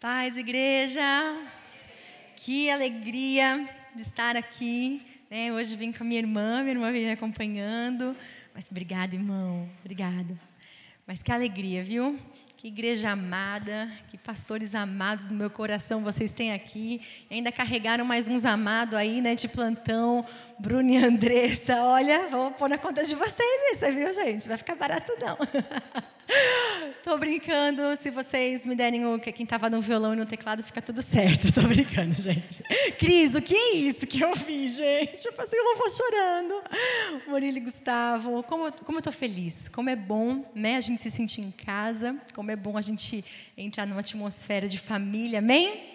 Paz, igreja. Que alegria de estar aqui. Né? Hoje vim com a minha irmã, minha irmã vem me acompanhando. Mas obrigada, irmão. Obrigada. Mas que alegria, viu? Que igreja amada, que pastores amados do meu coração vocês têm aqui. E ainda carregaram mais uns amados aí, né, de plantão. Bruno e Andressa, olha, vou pôr na conta de vocês isso, viu, gente? Vai ficar barato não. Tô brincando, se vocês me derem o que quem tava no violão e no teclado fica tudo certo. Tô brincando, gente. Cris, o que é isso que eu fiz, gente? Eu passei eu vou chorando. Murilo e Gustavo, como, como eu tô feliz. Como é bom, né, a gente se sentir em casa. Como é bom a gente entrar numa atmosfera de família. Amém?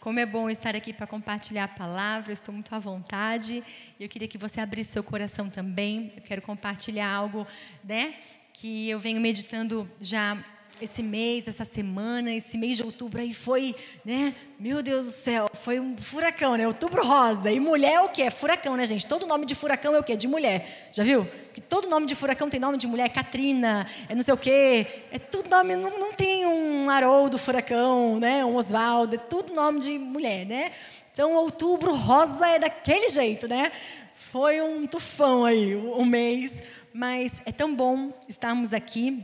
Como é bom estar aqui para compartilhar a palavra, estou muito à vontade. E eu queria que você abrisse seu coração também. Eu quero compartilhar algo, né, que eu venho meditando já esse mês, essa semana, esse mês de outubro aí foi, né? Meu Deus do céu, foi um furacão, né? Outubro rosa. E mulher é o quê? É furacão, né, gente? Todo nome de furacão é o quê? De mulher. Já viu? Que todo nome de furacão tem nome de mulher. Katrina, é não sei o quê. É tudo nome, não, não tem um Haroldo furacão, né? Um Oswaldo, é tudo nome de mulher, né? Então, outubro rosa é daquele jeito, né? Foi um tufão aí, um mês. Mas é tão bom estarmos aqui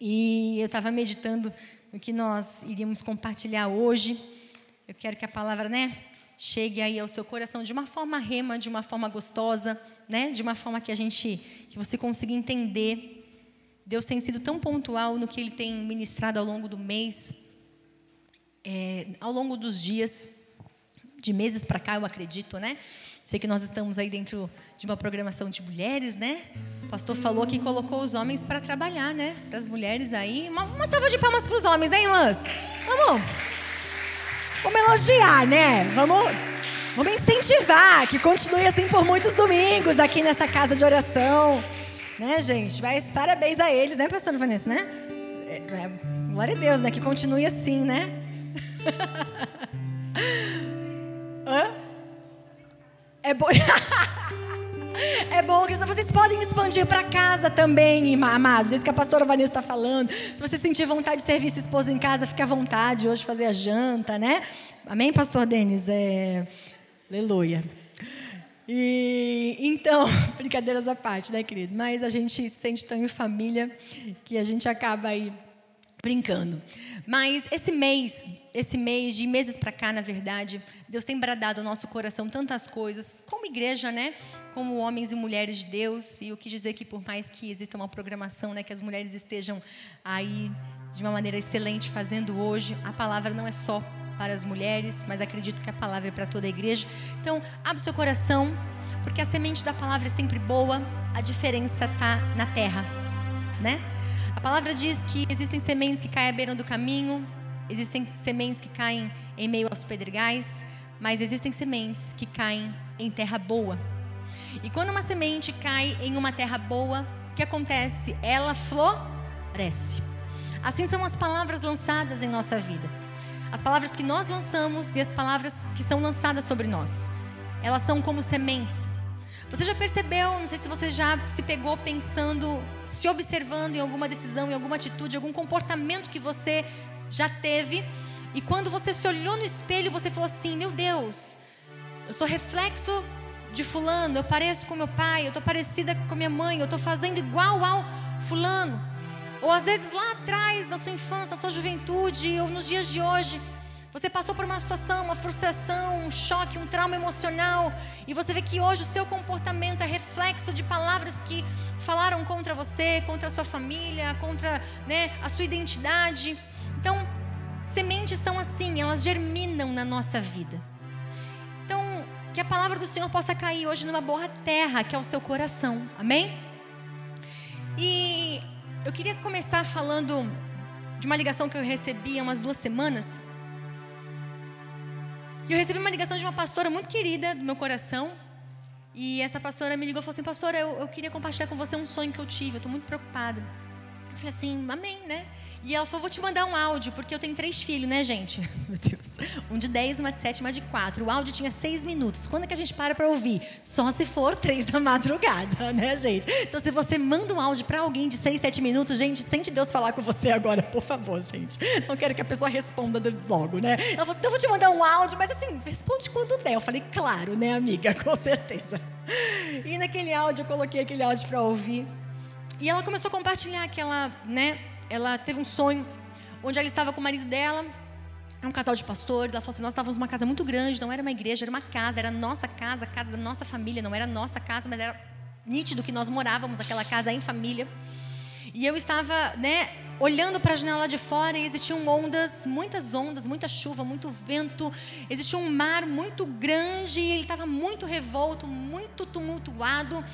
e eu estava meditando no que nós iríamos compartilhar hoje. Eu quero que a palavra, né, chegue aí ao seu coração de uma forma rema, de uma forma gostosa, né, de uma forma que a gente, que você consiga entender. Deus tem sido tão pontual no que Ele tem ministrado ao longo do mês, é, ao longo dos dias, de meses para cá, eu acredito, né? Sei que nós estamos aí dentro de uma programação de mulheres, né? O pastor falou que colocou os homens para trabalhar, né? Para as mulheres aí. Uma, uma salva de palmas para os homens, hein, irmãs? Vamos. Vamos elogiar, né? Vamos, vamos incentivar que continue assim por muitos domingos aqui nessa casa de oração. Né, gente? Mas parabéns a eles, né, pastor Vanessa, né? É, é, glória a Deus, né? Que continue assim, né? Hã? É bom. É bom que vocês podem expandir para casa também, amados. Isso que a pastora Vanessa está falando. Se você sentir vontade de servir sua esposa em casa, fique à vontade hoje fazer a janta, né? Amém, pastor Denis? É... Aleluia. E então, brincadeiras à parte, né, querido? Mas a gente se sente tão em família que a gente acaba aí brincando. Mas esse mês, esse mês de meses para cá, na verdade, Deus tem bradado ao nosso coração tantas coisas, como igreja, né? Como homens e mulheres de Deus. E eu quis dizer que por mais que exista uma programação, né, que as mulheres estejam aí de uma maneira excelente fazendo hoje, a palavra não é só para as mulheres, mas acredito que a palavra é para toda a igreja. Então, abre seu coração, porque a semente da palavra é sempre boa, a diferença está na terra, né? A palavra diz que existem sementes que caem à beira do caminho, existem sementes que caem em meio aos pedregais, mas existem sementes que caem em terra boa. E quando uma semente cai em uma terra boa, o que acontece? Ela floresce. Assim são as palavras lançadas em nossa vida. As palavras que nós lançamos e as palavras que são lançadas sobre nós. Elas são como sementes você já percebeu, não sei se você já se pegou pensando, se observando em alguma decisão, em alguma atitude, algum comportamento que você já teve, e quando você se olhou no espelho, você falou assim: Meu Deus, eu sou reflexo de Fulano, eu pareço com meu pai, eu estou parecida com minha mãe, eu estou fazendo igual ao Fulano. Ou às vezes lá atrás, na sua infância, na sua juventude, ou nos dias de hoje, você passou por uma situação, uma frustração, um choque, um trauma emocional, e você vê que hoje o seu comportamento é reflexo de palavras que falaram contra você, contra a sua família, contra né, a sua identidade. Então, sementes são assim, elas germinam na nossa vida. Então, que a palavra do Senhor possa cair hoje numa boa terra, que é o seu coração. Amém? E eu queria começar falando de uma ligação que eu recebi há umas duas semanas e eu recebi uma ligação de uma pastora muito querida do meu coração. E essa pastora me ligou e falou assim: Pastora, eu, eu queria compartilhar com você um sonho que eu tive. Eu estou muito preocupada. Eu falei assim: Amém, né? E ela falou: vou te mandar um áudio, porque eu tenho três filhos, né, gente? Meu Deus. Um de 10, uma de 7, uma de 4. O áudio tinha seis minutos. Quando é que a gente para para ouvir? Só se for três da madrugada, né, gente? Então, se você manda um áudio para alguém de 6, 7 minutos, gente, sente Deus falar com você agora, por favor, gente. Não quero que a pessoa responda logo, né? Ela falou assim: então vou te mandar um áudio, mas assim, responde quando der. Eu falei: claro, né, amiga? Com certeza. E naquele áudio, eu coloquei aquele áudio para ouvir. E ela começou a compartilhar que ela, né, ela teve um sonho onde ela estava com o marido dela, era um casal de pastores. Ela falou assim: Nós estávamos numa casa muito grande, não era uma igreja, era uma casa, era nossa casa, a casa da nossa família, não era nossa casa, mas era nítido que nós morávamos naquela casa em família. E eu estava, né, olhando para a janela de fora e existiam ondas, muitas ondas, muita chuva, muito vento. Existia um mar muito grande e ele estava muito revolto, muito tumultuado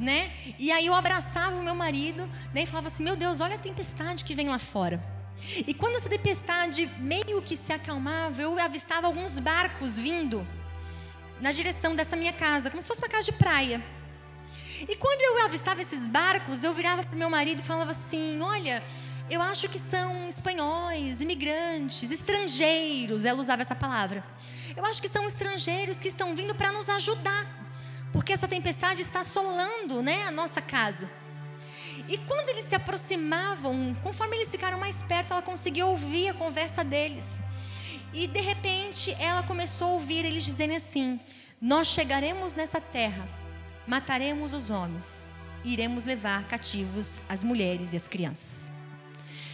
né? E aí eu abraçava o meu marido, né? E falava assim: Meu Deus, olha a tempestade que vem lá fora. E quando essa tempestade meio que se acalmava, eu avistava alguns barcos vindo na direção dessa minha casa, como se fosse uma casa de praia. E quando eu avistava esses barcos, eu virava para meu marido e falava assim: Olha, eu acho que são espanhóis, imigrantes, estrangeiros. Ela usava essa palavra. Eu acho que são estrangeiros que estão vindo para nos ajudar porque essa tempestade está assolando né, a nossa casa. E quando eles se aproximavam, conforme eles ficaram mais perto, ela conseguia ouvir a conversa deles. E de repente ela começou a ouvir eles dizendo assim: Nós chegaremos nessa terra, mataremos os homens, iremos levar cativos as mulheres e as crianças.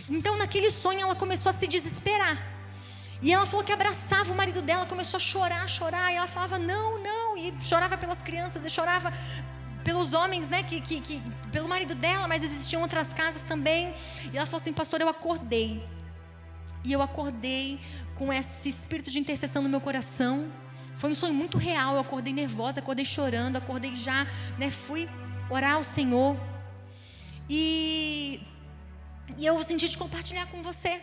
Então, naquele sonho, ela começou a se desesperar. E ela falou que abraçava o marido dela, começou a chorar, chorar. E ela falava, não, não. E chorava pelas crianças, e chorava pelos homens, né? Que, que, que, pelo marido dela, mas existiam outras casas também. E ela falou assim, pastor, eu acordei. E eu acordei com esse espírito de intercessão no meu coração. Foi um sonho muito real. Eu acordei nervosa, acordei chorando, acordei já, né? Fui orar ao Senhor. E, e eu senti de compartilhar com você.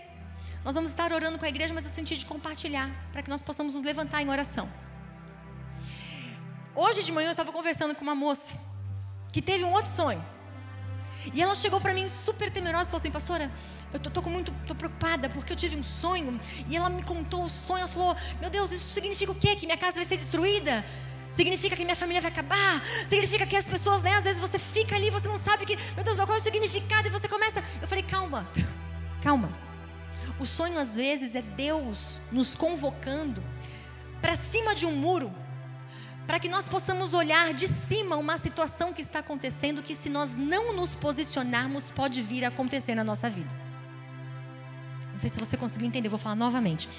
Nós vamos estar orando com a igreja, mas eu senti de compartilhar, para que nós possamos nos levantar em oração. Hoje de manhã eu estava conversando com uma moça que teve um outro sonho. E ela chegou para mim super temerosa e falou assim: Pastora, eu tô, tô, muito, tô preocupada porque eu tive um sonho. E ela me contou o sonho. Ela falou: Meu Deus, isso significa o quê? Que minha casa vai ser destruída? Significa que minha família vai acabar? Significa que as pessoas, né? Às vezes você fica ali, você não sabe que, meu Deus, qual é o significado? E você começa. Eu falei: Calma, calma. O sonho, às vezes, é Deus nos convocando para cima de um muro, para que nós possamos olhar de cima uma situação que está acontecendo, que se nós não nos posicionarmos, pode vir a acontecer na nossa vida. Não sei se você conseguiu entender, vou falar novamente.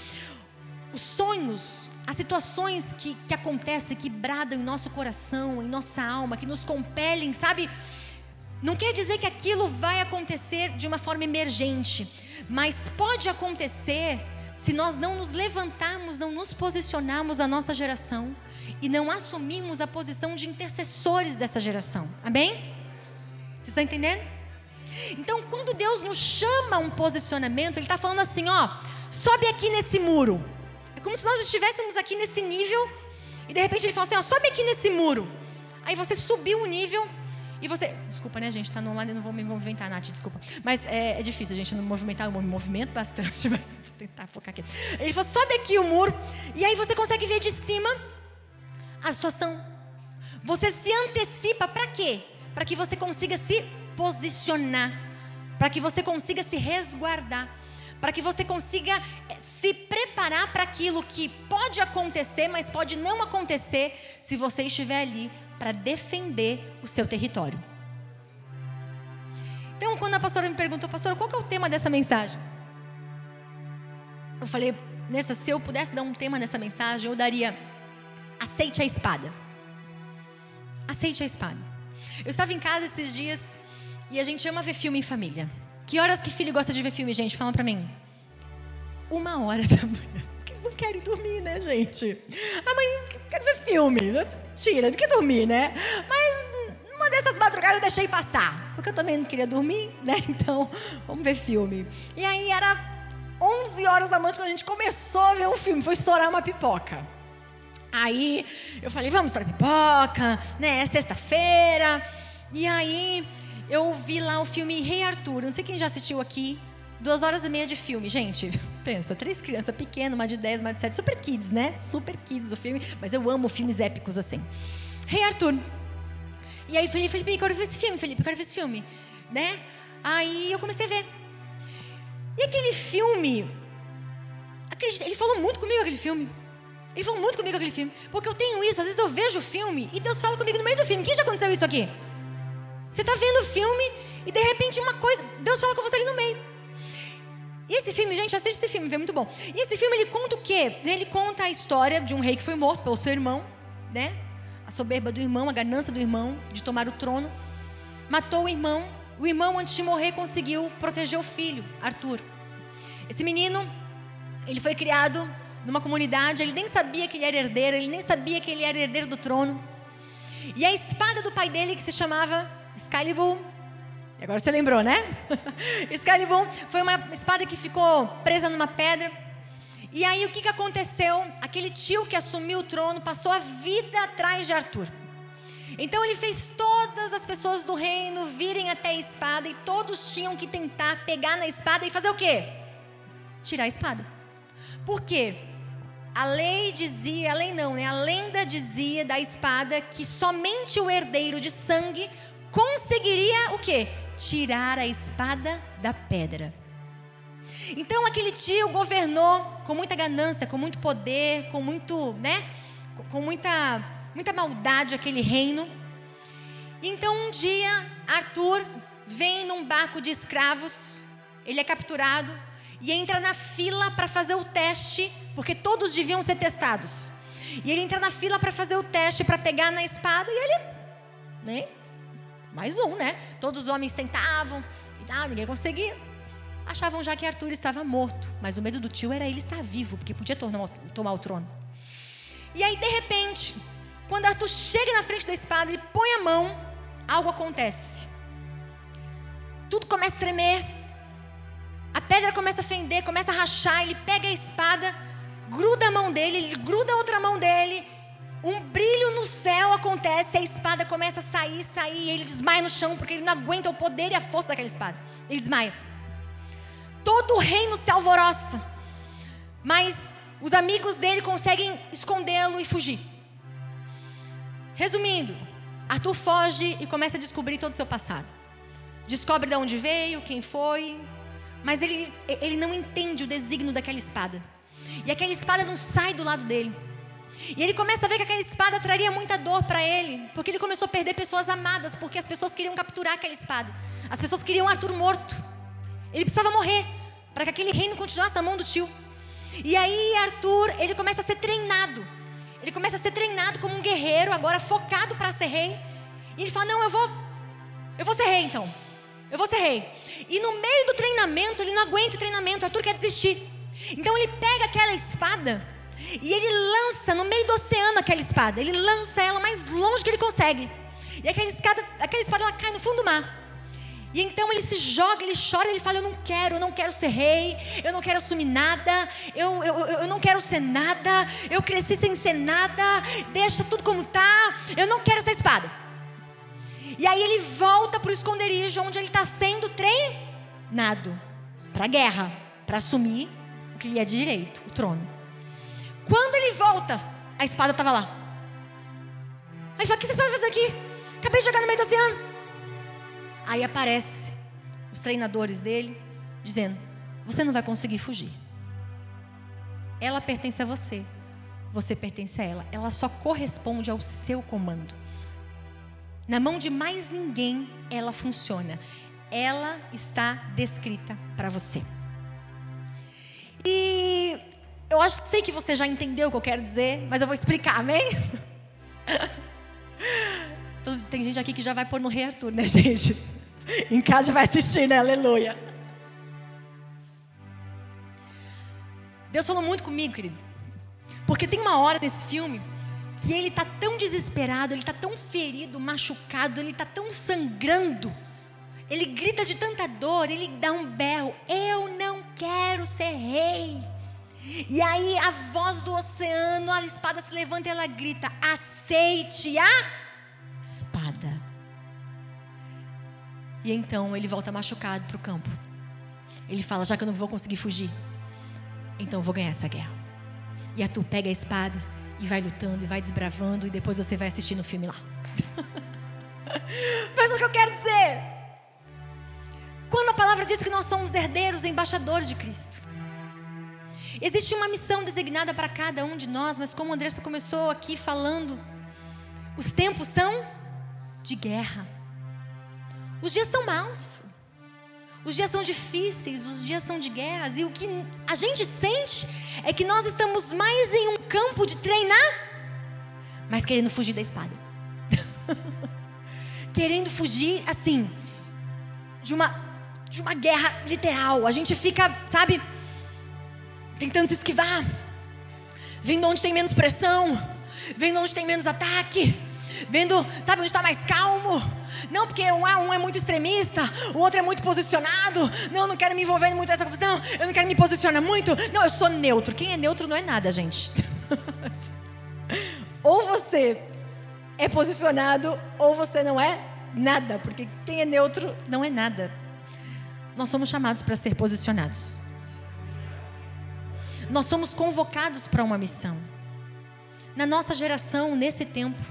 Os sonhos, as situações que, que acontecem, que bradam em nosso coração, em nossa alma, que nos compelem, sabe? Não quer dizer que aquilo vai acontecer de uma forma emergente, mas pode acontecer se nós não nos levantarmos, não nos posicionarmos a nossa geração e não assumirmos a posição de intercessores dessa geração. Amém? Você está entendendo? Então, quando Deus nos chama a um posicionamento, Ele está falando assim: ó, sobe aqui nesse muro. É como se nós estivéssemos aqui nesse nível e de repente Ele fala assim: ó, sobe aqui nesse muro. Aí você subiu o nível e você. Desculpa, né, gente? Tá no online, eu não vou me movimentar, Nath, desculpa. Mas é, é difícil gente não movimentar, eu me movimento bastante, mas vou tentar focar aqui. Ele falou: sobe aqui o muro, e aí você consegue ver de cima a situação. Você se antecipa para quê? Para que você consiga se posicionar, para que você consiga se resguardar, para que você consiga eh, se preparar para aquilo que pode acontecer, mas pode não acontecer se você estiver ali para defender o seu território. Então, quando a pastora me perguntou, pastora, qual é o tema dessa mensagem? Eu falei, nessa, se eu pudesse dar um tema nessa mensagem, eu daria aceite a espada. Aceite a espada. Eu estava em casa esses dias e a gente ama ver filme em família. Que horas que filho gosta de ver filme, gente? Fala pra mim. Uma hora da manhã eles não querem dormir, né, gente? Ah, mãe, quero ver filme. Tira, não quer dormir, né? Mas uma dessas madrugadas eu deixei passar. Porque eu também não queria dormir, né? Então, vamos ver filme. E aí era 11 horas da noite quando a gente começou a ver um filme. Foi estourar uma pipoca. Aí eu falei, vamos estourar pipoca, né? É sexta-feira. E aí eu vi lá o filme Rei Arthur. Não sei quem já assistiu aqui. Duas horas e meia de filme, gente. Pensa, três crianças pequenas, uma de 10, uma de 7. Super kids, né? Super kids o filme. Mas eu amo filmes épicos assim. Rei Arthur. E aí, Felipe, Felipe, eu quero ver esse filme, Felipe, eu quero ver esse filme. Né? Aí eu comecei a ver. E aquele filme. Ele falou muito comigo aquele filme. Ele falou muito comigo aquele filme. Porque eu tenho isso, às vezes eu vejo o filme e Deus fala comigo no meio do filme. Quem já aconteceu isso aqui? Você está vendo o filme e de repente uma coisa, Deus fala com você ali no meio. Esse filme, gente, assiste esse filme, é muito bom. E esse filme ele conta o quê? Ele conta a história de um rei que foi morto pelo seu irmão, né? A soberba do irmão, a ganância do irmão de tomar o trono. Matou o irmão. O irmão, antes de morrer, conseguiu proteger o filho, Arthur. Esse menino, ele foi criado numa comunidade, ele nem sabia que ele era herdeiro, ele nem sabia que ele era herdeiro do trono. E a espada do pai dele, que se chamava Excalibur, agora você lembrou, né? Excalibur foi uma espada que ficou presa numa pedra. E aí o que, que aconteceu? Aquele tio que assumiu o trono passou a vida atrás de Arthur. Então ele fez todas as pessoas do reino virem até a espada e todos tinham que tentar pegar na espada e fazer o quê? Tirar a espada. Por quê? A lei dizia, a lei não, né? A lenda dizia da espada que somente o herdeiro de sangue conseguiria o quê? Tirar a espada da pedra. Então aquele tio governou com muita ganância, com muito poder, com muito, né? Com muita, muita maldade aquele reino. Então um dia Arthur vem num barco de escravos, ele é capturado e entra na fila para fazer o teste, porque todos deviam ser testados. E ele entra na fila para fazer o teste, para pegar na espada, e ele, né? Mais um, né? Todos os homens tentavam e tal, ninguém conseguia. Achavam já que Arthur estava morto, mas o medo do tio era ele estar vivo, porque podia tomar, tomar o trono. E aí, de repente, quando Arthur chega na frente da espada, ele põe a mão, algo acontece. Tudo começa a tremer, a pedra começa a fender, começa a rachar, ele pega a espada, gruda a mão dele, ele gruda a outra mão dele. Um brilho no céu acontece, a espada começa a sair, sair, e ele desmaia no chão porque ele não aguenta o poder e a força daquela espada. Ele desmaia. Todo o reino se alvoroça. Mas os amigos dele conseguem escondê-lo e fugir. Resumindo, Arthur foge e começa a descobrir todo o seu passado. Descobre de onde veio, quem foi, mas ele, ele não entende o desígnio daquela espada. E aquela espada não sai do lado dele. E ele começa a ver que aquela espada traria muita dor para ele, porque ele começou a perder pessoas amadas, porque as pessoas queriam capturar aquela espada. As pessoas queriam Arthur morto. Ele precisava morrer para que aquele reino continuasse na mão do tio. E aí Arthur, ele começa a ser treinado. Ele começa a ser treinado como um guerreiro, agora focado para ser rei. E ele fala: "Não, eu vou eu vou ser rei então. Eu vou ser rei". E no meio do treinamento, ele não aguenta o treinamento, Arthur quer desistir. Então ele pega aquela espada e ele lança no meio do oceano aquela espada. Ele lança ela mais longe que ele consegue. E aquela espada, aquela espada ela cai no fundo do mar. E então ele se joga, ele chora, ele fala: Eu não quero, eu não quero ser rei, eu não quero assumir nada, eu, eu, eu não quero ser nada, eu cresci sem ser nada, deixa tudo como está, eu não quero essa espada. E aí ele volta para o esconderijo onde ele está sendo treinado para a guerra, para assumir o que lhe é de direito, o trono. Quando ele volta, a espada estava lá. Aí ele fala: O que essa espada faz aqui? Acabei de jogar no meio do oceano. Aí aparece os treinadores dele, dizendo: Você não vai conseguir fugir. Ela pertence a você. Você pertence a ela. Ela só corresponde ao seu comando. Na mão de mais ninguém ela funciona. Ela está descrita para você. E eu acho que sei que você já entendeu o que eu quero dizer, mas eu vou explicar, amém? Tem gente aqui que já vai pôr no Rei Arthur, né, gente? Em casa já vai assistir, né? Aleluia. Deus falou muito comigo, querido. Porque tem uma hora nesse filme que ele está tão desesperado, ele está tão ferido, machucado, ele está tão sangrando. Ele grita de tanta dor, ele dá um berro: Eu não quero ser rei. E aí a voz do oceano, a espada se levanta e ela grita: Aceite a espada. E então ele volta machucado para o campo. Ele fala: já que eu não vou conseguir fugir, então eu vou ganhar essa guerra. E a tu pega a espada e vai lutando e vai desbravando e depois você vai assistir no filme lá. Mas o que eu quero dizer? Quando a palavra diz que nós somos herdeiros, embaixadores de Cristo. Existe uma missão designada para cada um de nós, mas como Andressa começou aqui falando, os tempos são de guerra. Os dias são maus. Os dias são difíceis, os dias são de guerras, e o que a gente sente é que nós estamos mais em um campo de treinar, mas querendo fugir da espada. querendo fugir, assim, de uma, de uma guerra literal. A gente fica, sabe, tentando se esquivar, vendo onde tem menos pressão, vendo onde tem menos ataque, vendo, sabe, onde está mais calmo não, porque um, um é muito extremista, o outro é muito posicionado. Não, eu não quero me envolver muito nessa confusão. Eu não quero me posicionar muito. Não, eu sou neutro. Quem é neutro não é nada, gente. ou você é posicionado, ou você não é nada. Porque quem é neutro não é nada. Nós somos chamados para ser posicionados. Nós somos convocados para uma missão. Na nossa geração, nesse tempo,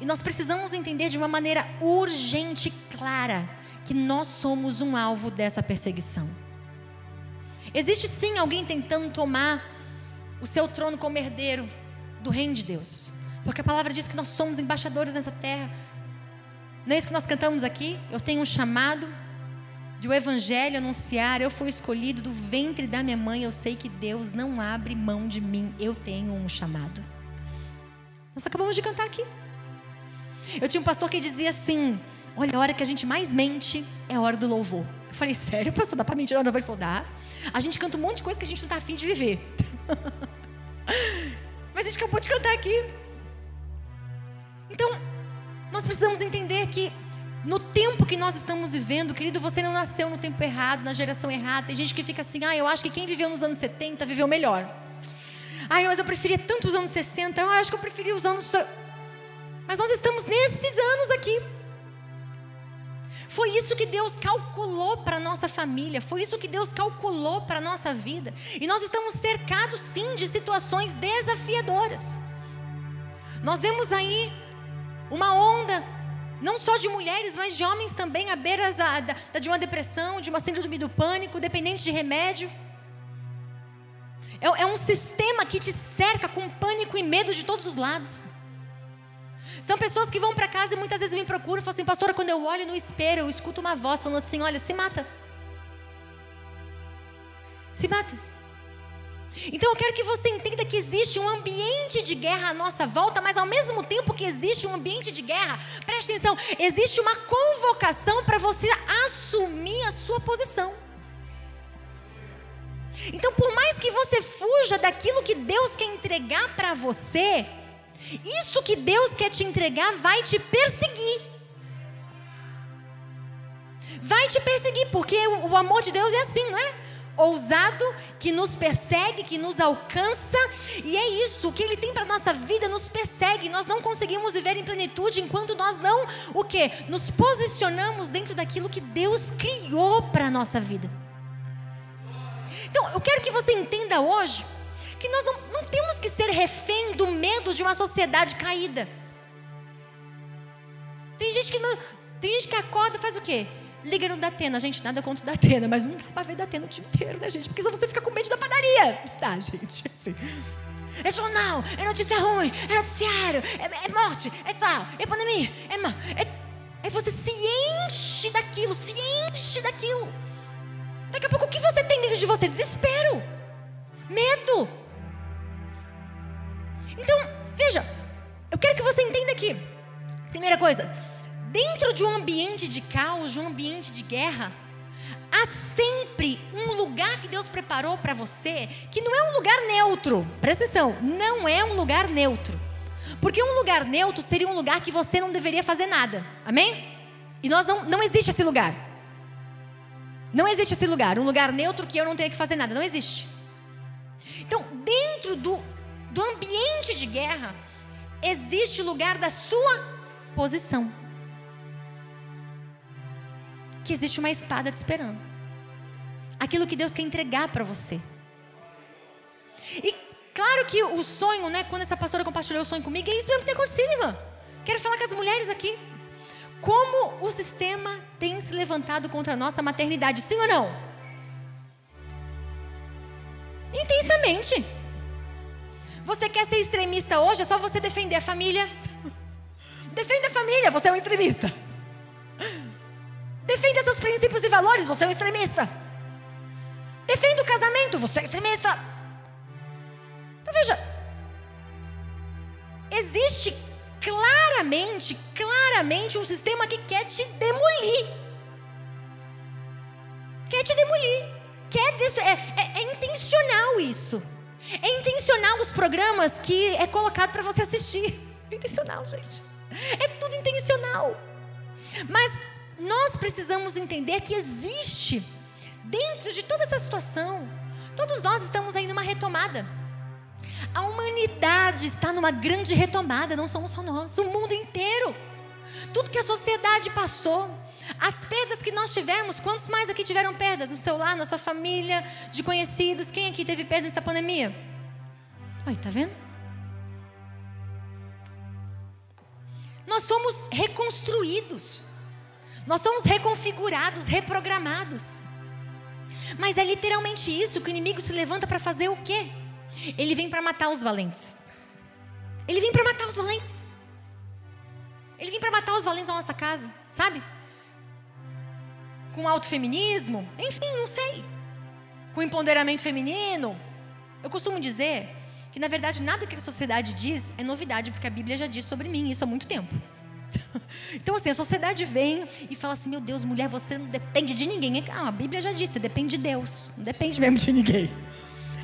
e nós precisamos entender de uma maneira urgente e clara que nós somos um alvo dessa perseguição. Existe sim alguém tentando tomar o seu trono como herdeiro do reino de Deus. Porque a palavra diz que nós somos embaixadores nessa terra. Não é isso que nós cantamos aqui? Eu tenho um chamado de o evangelho anunciar, eu fui escolhido do ventre da minha mãe, eu sei que Deus não abre mão de mim, eu tenho um chamado. Nós acabamos de cantar aqui. Eu tinha um pastor que dizia assim: Olha, a hora que a gente mais mente é a hora do louvor. Eu falei, sério, pastor, dá para mentir? Não, não vai dá. A gente canta um monte de coisa que a gente não está afim de viver. Mas a gente acabou de cantar aqui. Então, nós precisamos entender que no tempo que nós estamos vivendo, querido, você não nasceu no tempo errado, na geração errada. Tem gente que fica assim, ah, eu acho que quem viveu nos anos 70 viveu melhor. Ah, mas eu preferia tanto os anos 60. Ah, eu acho que eu preferia os anos. Mas nós estamos nesses anos aqui. Foi isso que Deus calculou para nossa família, foi isso que Deus calculou para nossa vida. E nós estamos cercados sim de situações desafiadoras. Nós vemos aí uma onda, não só de mulheres, mas de homens também, à beira de uma depressão, de uma síndrome do pânico, dependente de remédio. É, é um sistema que te cerca com pânico e medo de todos os lados. São pessoas que vão para casa e muitas vezes me procuram e falam assim, pastora, quando eu olho no espelho, eu escuto uma voz falando assim: olha, se mata. Se mata. Então eu quero que você entenda que existe um ambiente de guerra à nossa volta, mas ao mesmo tempo que existe um ambiente de guerra, preste atenção, existe uma convocação para você assumir a sua posição. Então, por mais que você fuja daquilo que Deus quer entregar para você, isso que Deus quer te entregar vai te perseguir. Vai te perseguir, porque o amor de Deus é assim, não é? Ousado, que nos persegue, que nos alcança, e é isso, o que Ele tem para nossa vida nos persegue. Nós não conseguimos viver em plenitude enquanto nós não, o que? Nos posicionamos dentro daquilo que Deus criou para nossa vida. Então, eu quero que você entenda hoje que nós não, não temos que ser refém do medo de uma sociedade caída. Tem gente que não, tem gente que acorda faz o quê? Liga no Datena, gente, nada contra o Datena, mas não dá pra ver Datena o dia inteiro, né, gente? Porque senão você fica com medo da padaria. Tá, gente, assim. É jornal, é notícia ruim, é noticiário, é, é morte, é tal, é pandemia, é mal. É, aí você se enche daquilo, se enche daquilo. Daqui a pouco o que você tem dentro de você? Desespero, medo. Então, veja, eu quero que você entenda aqui. Primeira coisa, dentro de um ambiente de caos, de um ambiente de guerra, há sempre um lugar que Deus preparou para você que não é um lugar neutro. Presta atenção, não é um lugar neutro. Porque um lugar neutro seria um lugar que você não deveria fazer nada. Amém? E nós não, não existe esse lugar. Não existe esse lugar, um lugar neutro que eu não tenho que fazer nada. Não existe. Então, dentro do do ambiente de guerra, existe o lugar da sua posição. Que existe uma espada te esperando. aquilo que Deus quer entregar para você. E claro que o sonho, né, quando essa pastora compartilhou o sonho comigo, é isso mesmo que tem acontecido. Quero falar com as mulheres aqui. Como o sistema tem se levantado contra a nossa maternidade, sim ou não? Intensamente. Você quer ser extremista hoje? É só você defender a família. Defenda a família, você é um extremista. Defenda seus princípios e valores, você é um extremista. Defenda o casamento, você é extremista. Então veja, existe claramente, claramente um sistema que quer te demolir. Quer te demolir. Quer é, é, é intencional isso. É intencional os programas que é colocado para você assistir. É intencional, gente. É tudo intencional. Mas nós precisamos entender que existe, dentro de toda essa situação, todos nós estamos aí numa retomada. A humanidade está numa grande retomada, não somos só nós, o mundo inteiro. Tudo que a sociedade passou, as perdas que nós tivemos, quantos mais aqui tiveram perdas? No seu lar, na sua família, de conhecidos? Quem aqui teve perda nessa pandemia? Oi, tá vendo? Nós somos reconstruídos. Nós somos reconfigurados, reprogramados. Mas é literalmente isso que o inimigo se levanta para fazer o quê? Ele vem para matar os valentes. Ele vem para matar os valentes. Ele vem para matar os valentes da nossa casa, sabe? Com alto feminismo, enfim, não sei. Com empoderamento feminino. Eu costumo dizer que na verdade nada que a sociedade diz é novidade, porque a Bíblia já diz sobre mim isso há muito tempo. Então, assim, a sociedade vem e fala assim: meu Deus, mulher, você não depende de ninguém. Ah, a Bíblia já disse: depende de Deus, não depende mesmo de ninguém.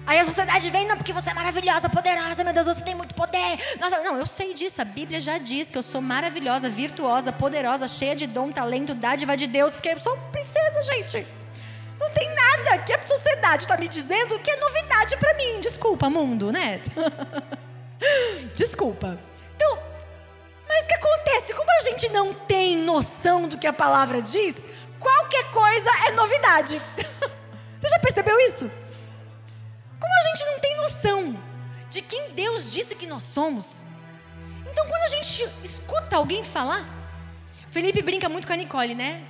Aí a sociedade vem, não, porque você é maravilhosa, poderosa, meu Deus, você tem muito poder. Nossa, não, eu sei disso, a Bíblia já diz que eu sou maravilhosa, virtuosa, poderosa, cheia de dom, talento, dádiva de Deus, porque eu sou princesa, gente. Não tem nada que a sociedade está me dizendo que é novidade para mim. Desculpa, mundo, né? Desculpa. Então, mas o que acontece? Como a gente não tem noção do que a palavra diz, qualquer coisa é novidade. Você já percebeu isso? Como a gente não tem noção de quem Deus disse que nós somos. Então, quando a gente escuta alguém falar, Felipe brinca muito com a Nicole, né?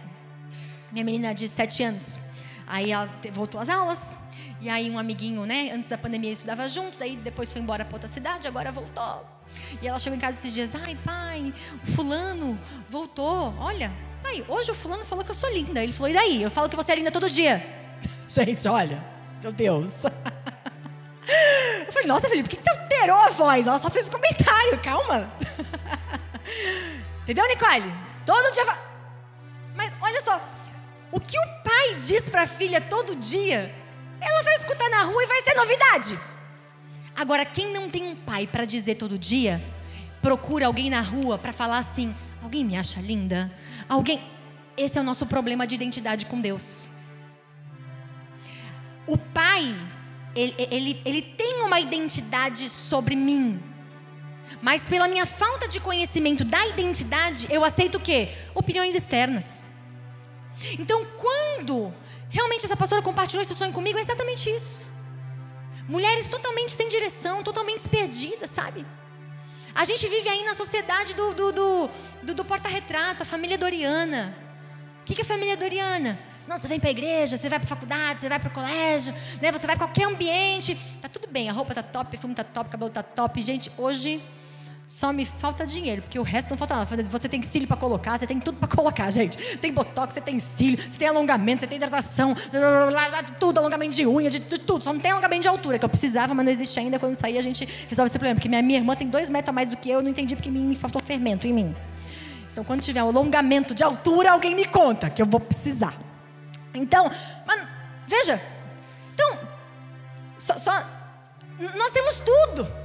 Minha menina de sete anos. Aí ela voltou às aulas, e aí um amiguinho, né, antes da pandemia estudava junto, daí depois foi embora para outra cidade, agora voltou. E ela chegou em casa esses dias, ai pai, fulano voltou. Olha, pai, hoje o fulano falou que eu sou linda. Ele falou, e daí? Eu falo que você é linda todo dia. Gente, olha, meu Deus. Eu falei, nossa, Felipe, por que você alterou a voz? Ela só fez um comentário, calma. Entendeu, Nicole? Todo dia. Mas olha só, o que o pai diz para a filha todo dia, ela vai escutar na rua e vai ser novidade. Agora, quem não tem um pai para dizer todo dia, procura alguém na rua para falar assim: alguém me acha linda? Alguém. Esse é o nosso problema de identidade com Deus. O pai, ele, ele, ele tem uma identidade sobre mim. Mas pela minha falta de conhecimento da identidade, eu aceito o quê? Opiniões externas. Então, quando realmente essa pastora compartilhou esse sonho comigo, é exatamente isso. Mulheres totalmente sem direção, totalmente perdidas, sabe? A gente vive aí na sociedade do, do, do, do, do porta-retrato, a família Doriana. O que, que é a família Doriana? Não, você vem para a igreja, você vai para a faculdade, você vai para o colégio, né? você vai para qualquer ambiente. Tá tudo bem, a roupa tá top, o perfume tá top, o cabelo tá top. Gente, hoje só me falta dinheiro, porque o resto não falta nada. Você tem cílio para colocar, você tem tudo para colocar, gente. Você tem botox, você tem cílio, você tem alongamento, você tem hidratação, tudo, alongamento de unha, de, de tudo. Só não tem alongamento de altura, que eu precisava, mas não existe ainda. Quando sair, a gente resolve esse problema. Porque minha, minha irmã tem dois metros a mais do que eu, eu não entendi porque me faltou fermento em mim. Então, quando tiver alongamento de altura, alguém me conta, que eu vou precisar. Então, veja. Então, só, só nós temos tudo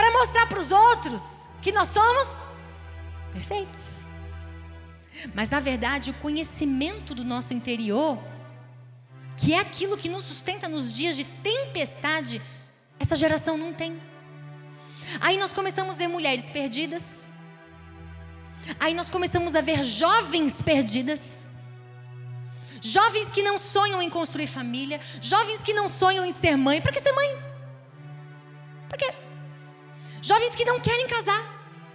para mostrar para os outros que nós somos perfeitos. Mas na verdade, o conhecimento do nosso interior, que é aquilo que nos sustenta nos dias de tempestade, essa geração não tem. Aí nós começamos a ver mulheres perdidas. Aí nós começamos a ver jovens perdidas. Jovens que não sonham em construir família, jovens que não sonham em ser mãe. Para que ser mãe? Para? Jovens que não querem casar.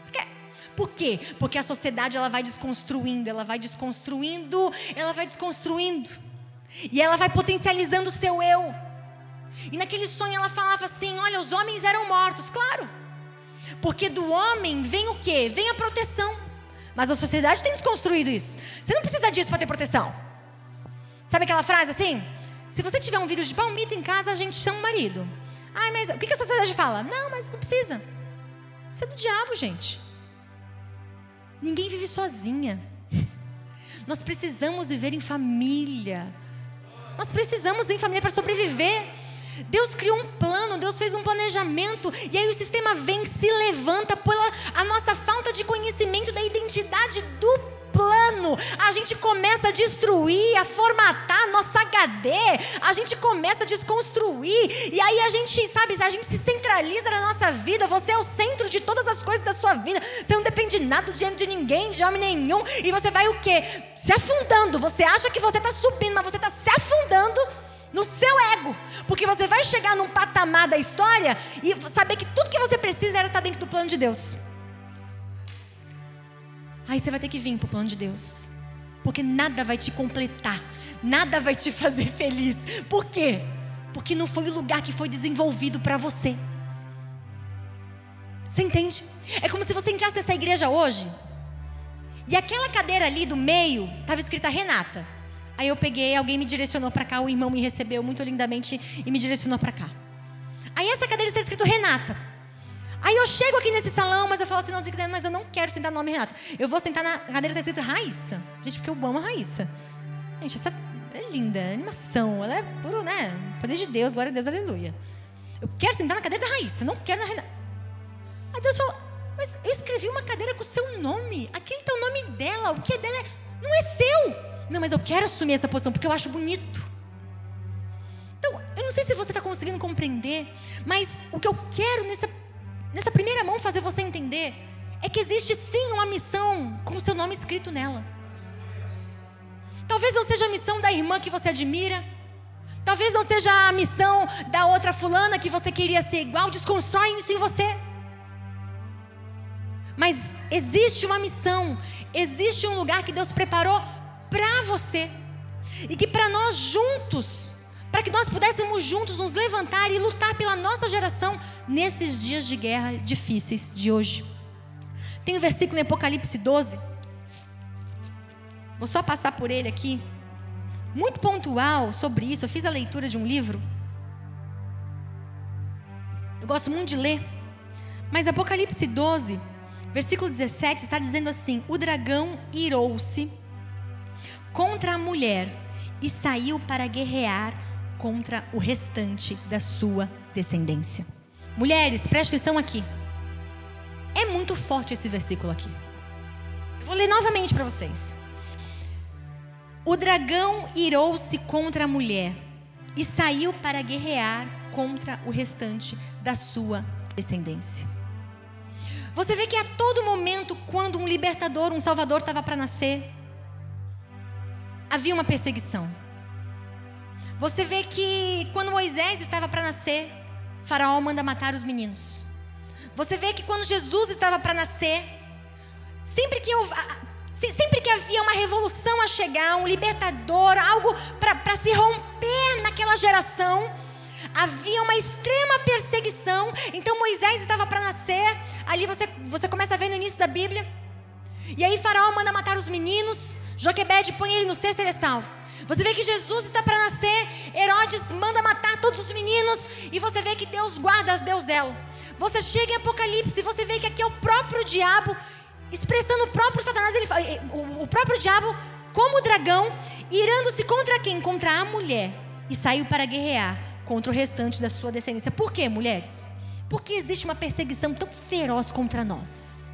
Por quê? Por quê? Porque a sociedade ela vai desconstruindo, ela vai desconstruindo, ela vai desconstruindo. E ela vai potencializando o seu eu. E naquele sonho ela falava assim: olha, os homens eram mortos, claro. Porque do homem vem o quê? Vem a proteção. Mas a sociedade tem desconstruído isso. Você não precisa disso para ter proteção. Sabe aquela frase assim? Se você tiver um vírus de palmito em casa, a gente chama o marido. Ai, mas o que a sociedade fala? Não, mas não precisa. Isso é do diabo, gente. Ninguém vive sozinha. Nós precisamos viver em família. Nós precisamos viver em família para sobreviver. Deus criou um plano, Deus fez um planejamento, e aí o sistema vem, se levanta pela a nossa falta de conhecimento da identidade do plano, a gente começa a destruir, a formatar nossa HD, a gente começa a desconstruir, e aí a gente, sabe, a gente se centraliza na nossa vida, você é o centro de todas as coisas da sua vida, você não depende de nada diante de ninguém, de homem nenhum, e você vai o quê? Se afundando, você acha que você está subindo, mas você está se afundando no seu ego, porque você vai chegar num patamar da história e saber que tudo que você precisa era estar dentro do plano de Deus. Aí você vai ter que vir para o plano de Deus. Porque nada vai te completar. Nada vai te fazer feliz. Por quê? Porque não foi o lugar que foi desenvolvido para você. Você entende? É como se você entrasse nessa igreja hoje e aquela cadeira ali do meio estava escrita Renata. Aí eu peguei, alguém me direcionou para cá, o irmão me recebeu muito lindamente e me direcionou para cá. Aí essa cadeira está escrito Renata. Aí eu chego aqui nesse salão, mas eu falo assim, não, mas eu não quero sentar no nome Renata. Eu vou sentar na cadeira que está escrito Raíssa. Gente, porque eu amo a Raíssa. Gente, essa é linda, é animação, ela é puro, né? Poder de Deus, glória a Deus, aleluia. Eu quero sentar na cadeira da Raíssa, não quero na Renata. Aí Deus falou, mas eu escrevi uma cadeira com o seu nome. Aquele tá o nome dela, o que é dela é, não é seu. Não, mas eu quero assumir essa posição porque eu acho bonito. Então, eu não sei se você está conseguindo compreender, mas o que eu quero nessa nessa primeira mão fazer você entender é que existe sim uma missão com o seu nome escrito nela. Talvez não seja a missão da irmã que você admira. Talvez não seja a missão da outra fulana que você queria ser igual. Desconstrói isso em você. Mas existe uma missão, existe um lugar que Deus preparou para você. E que para nós juntos, para que nós pudéssemos juntos nos levantar e lutar pela nossa geração, nesses dias de guerra difíceis de hoje. Tem um versículo em Apocalipse 12. Vou só passar por ele aqui. Muito pontual sobre isso. Eu fiz a leitura de um livro. Eu gosto muito de ler. Mas Apocalipse 12, versículo 17, está dizendo assim: O dragão irou-se contra a mulher e saiu para guerrear contra o restante da sua descendência. Mulheres, preste atenção aqui. É muito forte esse versículo aqui. Eu vou ler novamente para vocês. O dragão irou-se contra a mulher e saiu para guerrear contra o restante da sua descendência. Você vê que a todo momento, quando um libertador, um salvador estava para nascer, havia uma perseguição. Você vê que quando Moisés estava para nascer, Faraó manda matar os meninos. Você vê que quando Jesus estava para nascer, sempre que, eu, sempre que havia uma revolução a chegar, um libertador, algo para se romper naquela geração, havia uma extrema perseguição. Então Moisés estava para nascer, ali você, você começa a ver no início da Bíblia. E aí Faraó manda matar os meninos, Joquebede põe ele no cesto eleçal. Você vê que Jesus está para nascer, Herodes manda matar todos os meninos, e você vê que Deus guarda Deus zelo. Você chega em Apocalipse e você vê que aqui é o próprio diabo, expressando o próprio Satanás, ele fala, o próprio diabo, como dragão, irando-se contra quem? Contra a mulher. E saiu para guerrear contra o restante da sua descendência. Por quê, mulheres? Porque existe uma perseguição tão feroz contra nós.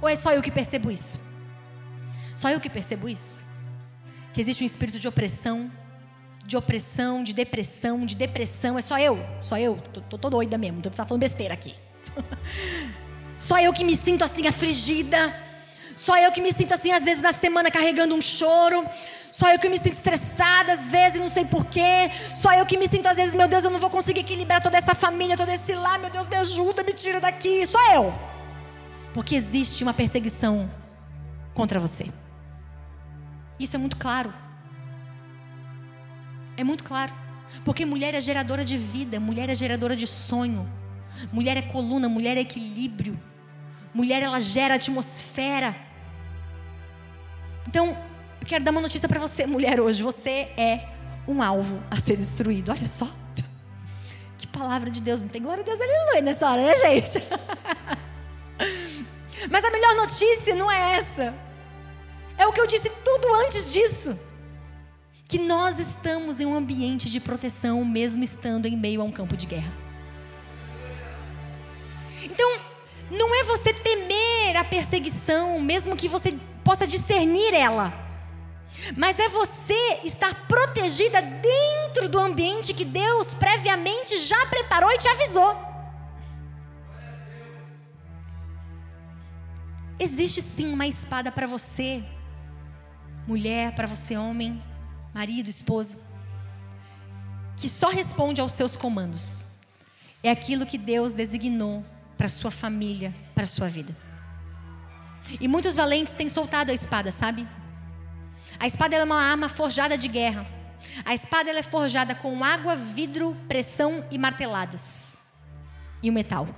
Ou é só eu que percebo isso? Só eu que percebo isso? Que existe um espírito de opressão, de opressão, de depressão, de depressão. É só eu, só eu. Tô, tô, tô doida mesmo, tô falando besteira aqui. só eu que me sinto assim afligida. Só eu que me sinto assim, às vezes na semana carregando um choro. Só eu que me sinto estressada às vezes, não sei porquê. Só eu que me sinto às vezes, meu Deus, eu não vou conseguir equilibrar toda essa família, todo esse lá. Meu Deus, me ajuda, me tira daqui. Só eu. Porque existe uma perseguição contra você. Isso é muito claro. É muito claro. Porque mulher é geradora de vida, mulher é geradora de sonho. Mulher é coluna, mulher é equilíbrio. Mulher ela gera atmosfera. Então, eu quero dar uma notícia para você, mulher, hoje. Você é um alvo a ser destruído. Olha só. Que palavra de Deus. Não tem glória a Deus, aleluia nessa hora, né, gente? Mas a melhor notícia não é essa. É o que eu disse tudo antes disso. Que nós estamos em um ambiente de proteção, mesmo estando em meio a um campo de guerra. Então, não é você temer a perseguição, mesmo que você possa discernir ela. Mas é você estar protegida dentro do ambiente que Deus previamente já preparou e te avisou. Existe sim uma espada para você, mulher, para você, homem, marido, esposa, que só responde aos seus comandos. É aquilo que Deus designou para sua família, para sua vida. E muitos valentes têm soltado a espada, sabe? A espada é uma arma forjada de guerra. A espada é forjada com água, vidro, pressão e marteladas. E o metal.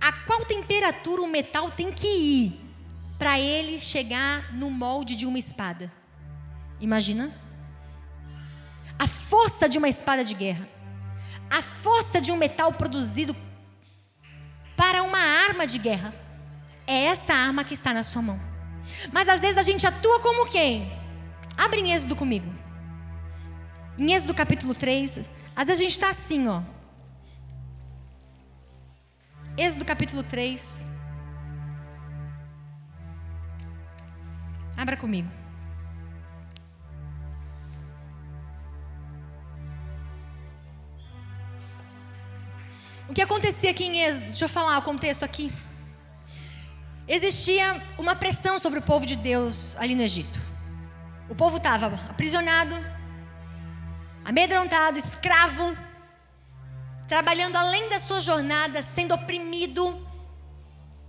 A qual temperatura o metal tem que ir para ele chegar no molde de uma espada? Imagina? A força de uma espada de guerra. A força de um metal produzido para uma arma de guerra. É essa arma que está na sua mão. Mas às vezes a gente atua como quem? Abre em Êxodo comigo. Em Êxodo capítulo 3, às vezes a gente está assim, ó. Êxodo capítulo 3. Abra comigo. O que acontecia aqui em Êxodo? Deixa eu falar o contexto aqui. Existia uma pressão sobre o povo de Deus ali no Egito. O povo estava aprisionado, amedrontado, escravo, trabalhando além da sua jornada, sendo oprimido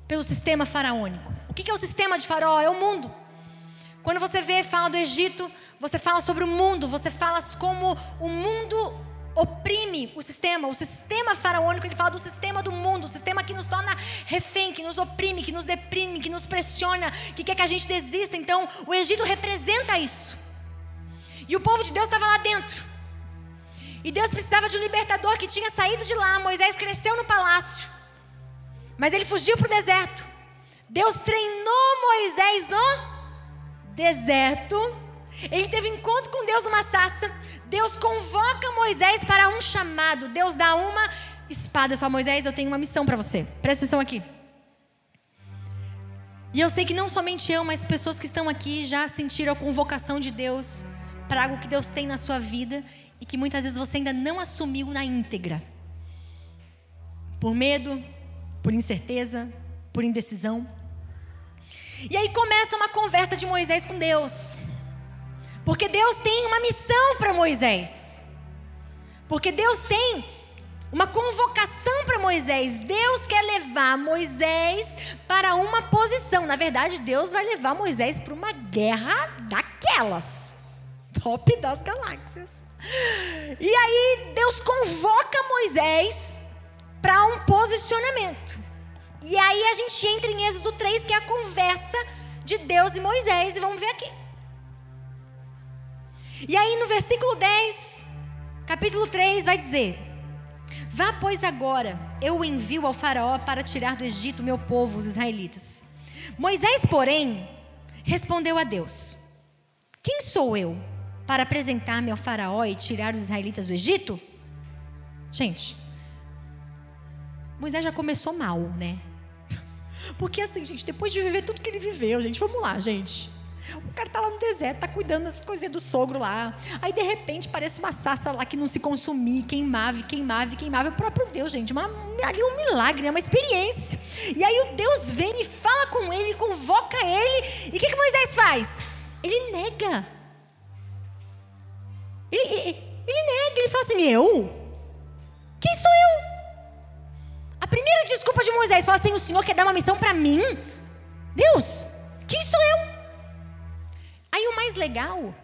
pelo sistema faraônico. O que é o sistema de Faraó? É o mundo. Quando você vê, fala do Egito, você fala sobre o mundo, você fala como o mundo oprime o sistema, o sistema faraônico, ele fala do sistema do mundo, o sistema que nos torna refém, que nos oprime, que nos deprime, que nos pressiona, que quer que a gente desista. Então, o Egito representa isso. E o povo de Deus estava lá dentro. E Deus precisava de um libertador que tinha saído de lá. Moisés cresceu no palácio, mas ele fugiu para o deserto. Deus treinou Moisés no deserto. Ele teve encontro com Deus numa saça. Deus convoca Moisés para um chamado. Deus dá uma espada só Moisés, eu tenho uma missão para você. Presta atenção aqui. E eu sei que não somente eu, mas pessoas que estão aqui já sentiram a convocação de Deus para algo que Deus tem na sua vida e que muitas vezes você ainda não assumiu na íntegra. Por medo, por incerteza, por indecisão. E aí começa uma conversa de Moisés com Deus. Porque Deus tem uma missão para Moisés. Porque Deus tem uma convocação para Moisés. Deus quer levar Moisés para uma posição. Na verdade, Deus vai levar Moisés para uma guerra daquelas. Top das galáxias. E aí Deus convoca Moisés para um posicionamento. E aí a gente entra em Êxodo 3, que é a conversa de Deus e Moisés. E vamos ver aqui. E aí no versículo 10, capítulo 3, vai dizer: Vá, pois, agora, eu o envio ao Faraó para tirar do Egito meu povo, os israelitas. Moisés, porém, respondeu a Deus: Quem sou eu para apresentar-me ao Faraó e tirar os israelitas do Egito? Gente, Moisés já começou mal, né? Porque assim, gente, depois de viver tudo que ele viveu, gente, vamos lá, gente. O cara tá lá no deserto, tá cuidando das coisinhas do sogro lá. Aí de repente parece uma sassa lá que não se consumia, queimava, queimava, queimava. O próprio Deus, gente, uma, ali um milagre, é uma experiência. E aí o Deus vem e fala com ele, convoca ele. E o que, que Moisés faz? ele nega. Ele, ele, ele nega, ele fala assim: Eu? Quem sou eu? A primeira desculpa de Moisés fala assim: O Senhor quer dar uma missão para mim? Deus, quem sou eu? Aí o mais legal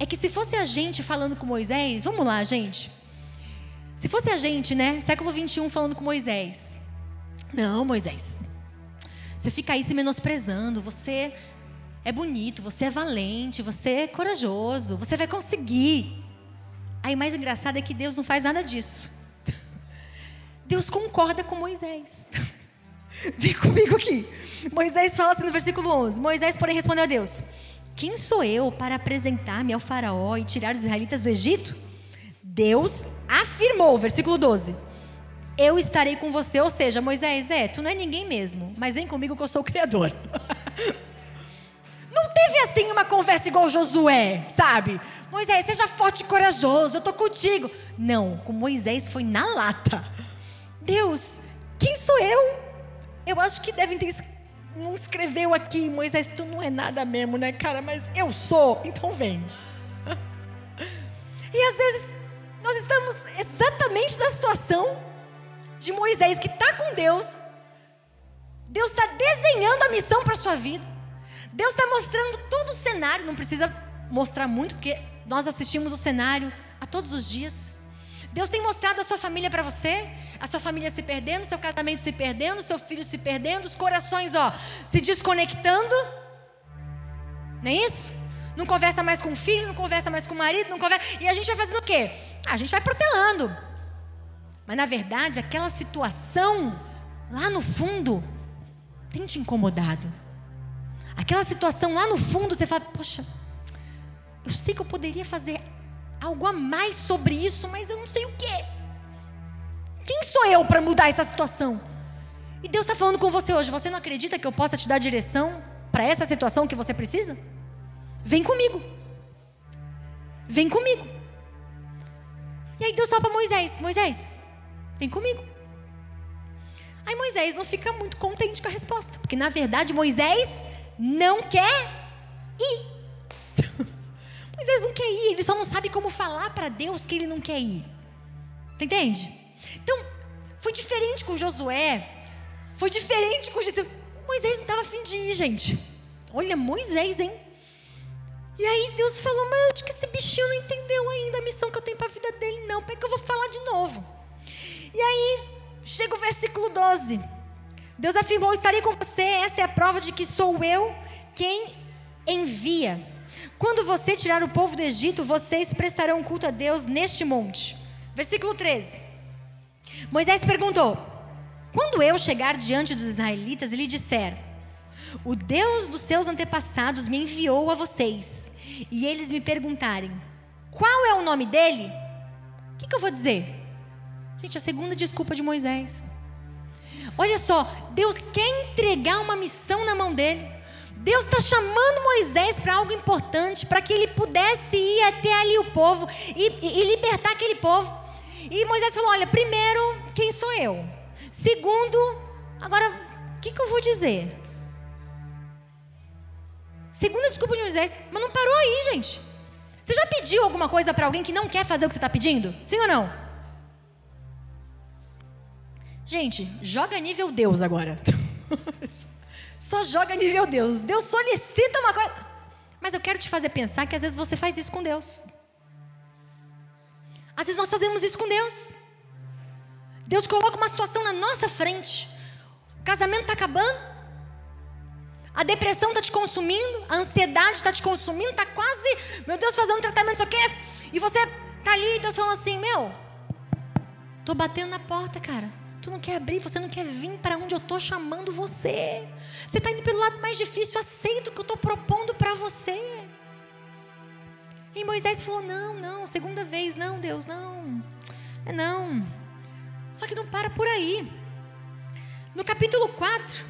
é que se fosse a gente falando com Moisés, vamos lá, gente. Se fosse a gente, né, século 21 falando com Moisés. Não, Moisés. Você fica aí se menosprezando, você é bonito, você é valente, você é corajoso, você vai conseguir. Aí mais engraçado é que Deus não faz nada disso. Deus concorda com Moisés. Vem comigo aqui. Moisés fala assim no versículo 11: Moisés, porém, respondeu a Deus: Quem sou eu para apresentar-me ao Faraó e tirar os israelitas do Egito? Deus afirmou, versículo 12: Eu estarei com você. Ou seja, Moisés, é, tu não é ninguém mesmo, mas vem comigo que eu sou o Criador. Não teve assim uma conversa igual Josué, sabe? Moisés, seja forte e corajoso, eu tô contigo. Não, com Moisés foi na lata. Deus, quem sou eu? Eu acho que devem ter não escreveu aqui, Moisés, tu não é nada mesmo, né, cara? Mas eu sou, então vem. E às vezes nós estamos exatamente na situação de Moisés que está com Deus. Deus está desenhando a missão para sua vida. Deus está mostrando todo o cenário. Não precisa mostrar muito, porque nós assistimos o cenário a todos os dias. Deus tem mostrado a sua família para você, a sua família se perdendo, seu casamento se perdendo, seu filho se perdendo, os corações, ó, se desconectando. Não é isso? Não conversa mais com o filho, não conversa mais com o marido, não conversa. E a gente vai fazendo o quê? A gente vai protelando. Mas na verdade, aquela situação lá no fundo tem te incomodado. Aquela situação lá no fundo, você fala, poxa, eu sei que eu poderia fazer algo a mais sobre isso, mas eu não sei o que. Quem sou eu para mudar essa situação? E Deus está falando com você hoje. Você não acredita que eu possa te dar direção para essa situação que você precisa? Vem comigo. Vem comigo. E aí Deus fala para Moisés: Moisés, vem comigo. Aí Moisés não fica muito contente com a resposta, porque na verdade Moisés não quer ir. Moisés não quer ir, ele só não sabe como falar para Deus que ele não quer ir. Entende? Então, foi diferente com Josué, foi diferente com Jesus. Moisés não estava afim de ir, gente. Olha, Moisés, hein? E aí Deus falou, mas acho que esse bichinho não entendeu ainda a missão que eu tenho para a vida dele, não. É que eu vou falar de novo? E aí, chega o versículo 12. Deus afirmou: Estarei com você, essa é a prova de que sou eu quem envia. Quando você tirar o povo do Egito, vocês prestarão culto a Deus neste monte. Versículo 13. Moisés perguntou: Quando eu chegar diante dos israelitas e lhe disser: O Deus dos seus antepassados me enviou a vocês, e eles me perguntarem: Qual é o nome dele? O que, que eu vou dizer? Gente, a segunda desculpa de Moisés. Olha só, Deus quer entregar uma missão na mão dele. Deus está chamando Moisés para algo importante, para que ele pudesse ir até ali o povo e, e, libertar aquele povo. E Moisés falou: Olha, primeiro, quem sou eu? Segundo, agora, o que, que eu vou dizer? Segunda desculpa de Moisés, mas não parou aí, gente. Você já pediu alguma coisa para alguém que não quer fazer o que você está pedindo? Sim ou não? Gente, joga nível Deus agora. Só joga nível Deus. Deus solicita uma coisa. Mas eu quero te fazer pensar que às vezes você faz isso com Deus. Às vezes nós fazemos isso com Deus. Deus coloca uma situação na nossa frente. O casamento está acabando. A depressão está te consumindo. A ansiedade está te consumindo. Está quase, meu Deus, fazendo tratamento, isso aqui. E você está ali e Deus falando assim: Meu, estou batendo na porta, cara. Tu não quer abrir, você não quer vir para onde eu estou chamando você. Você está indo pelo lado mais difícil, aceita o que eu estou propondo para você. E Moisés falou: Não, não, segunda vez, não, Deus, não. É não. Só que não para por aí. No capítulo 4,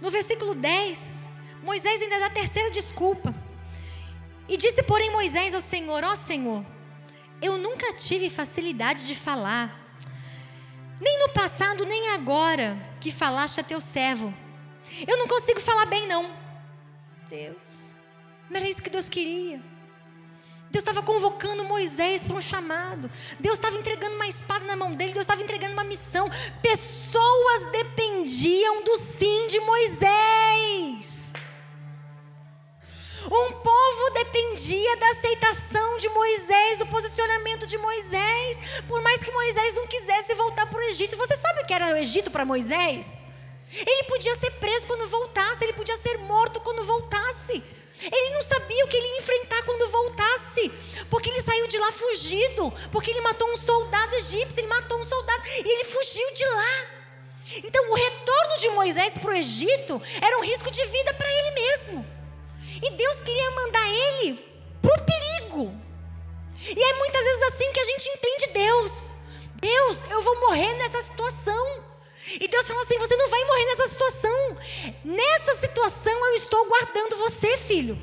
no versículo 10, Moisés ainda dá a terceira desculpa. E disse, porém, Moisés ao Senhor: Ó Senhor, eu nunca tive facilidade de falar nem no passado, nem agora que falaste a teu servo. Eu não consigo falar bem, não. Deus. Não era isso que Deus queria. Deus estava convocando Moisés para um chamado. Deus estava entregando uma espada na mão dele. Deus estava entregando uma missão. Pessoas dependiam do sim de Moisés. Um povo dependia da aceitação de Moisés, do posicionamento de Moisés. Por mais que Moisés não quisesse voltar para o Egito. Você sabe o que era o Egito para Moisés? Ele podia ser preso quando voltasse, ele podia ser morto quando voltasse. Ele não sabia o que ele ia enfrentar quando voltasse, porque ele saiu de lá fugido, porque ele matou um soldado egípcio, ele matou um soldado e ele fugiu de lá. Então, o retorno de Moisés para o Egito era um risco de vida para ele mesmo. E Deus queria mandar ele para o perigo. E é muitas vezes assim que a gente entende Deus. Deus, eu vou morrer nessa situação. E Deus fala assim: você não vai morrer nessa situação. Nessa situação eu estou guardando você, filho.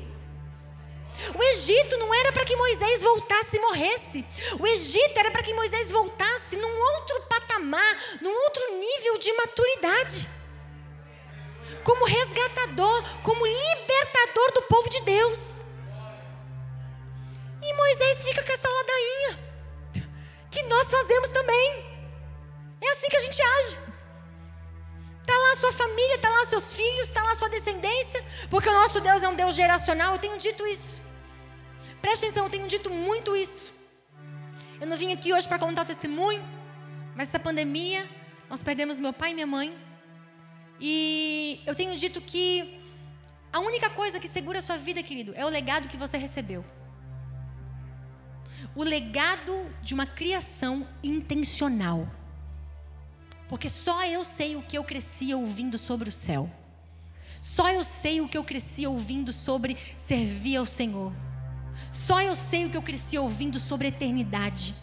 O Egito não era para que Moisés voltasse e morresse. O Egito era para que Moisés voltasse num outro patamar, num outro nível de maturidade. Como resgatador, como libertador do povo de Deus. E Moisés fica com essa ladainha, que nós fazemos também. É assim que a gente age. Está lá a sua família, está lá seus filhos, está lá a sua descendência, porque o nosso Deus é um Deus geracional. Eu tenho dito isso. Preste atenção, eu tenho dito muito isso. Eu não vim aqui hoje para contar o testemunho, mas essa pandemia, nós perdemos meu pai e minha mãe. E eu tenho dito que a única coisa que segura a sua vida, querido, é o legado que você recebeu. O legado de uma criação intencional. Porque só eu sei o que eu cresci ouvindo sobre o céu. Só eu sei o que eu cresci ouvindo sobre servir ao Senhor. Só eu sei o que eu cresci ouvindo sobre a eternidade.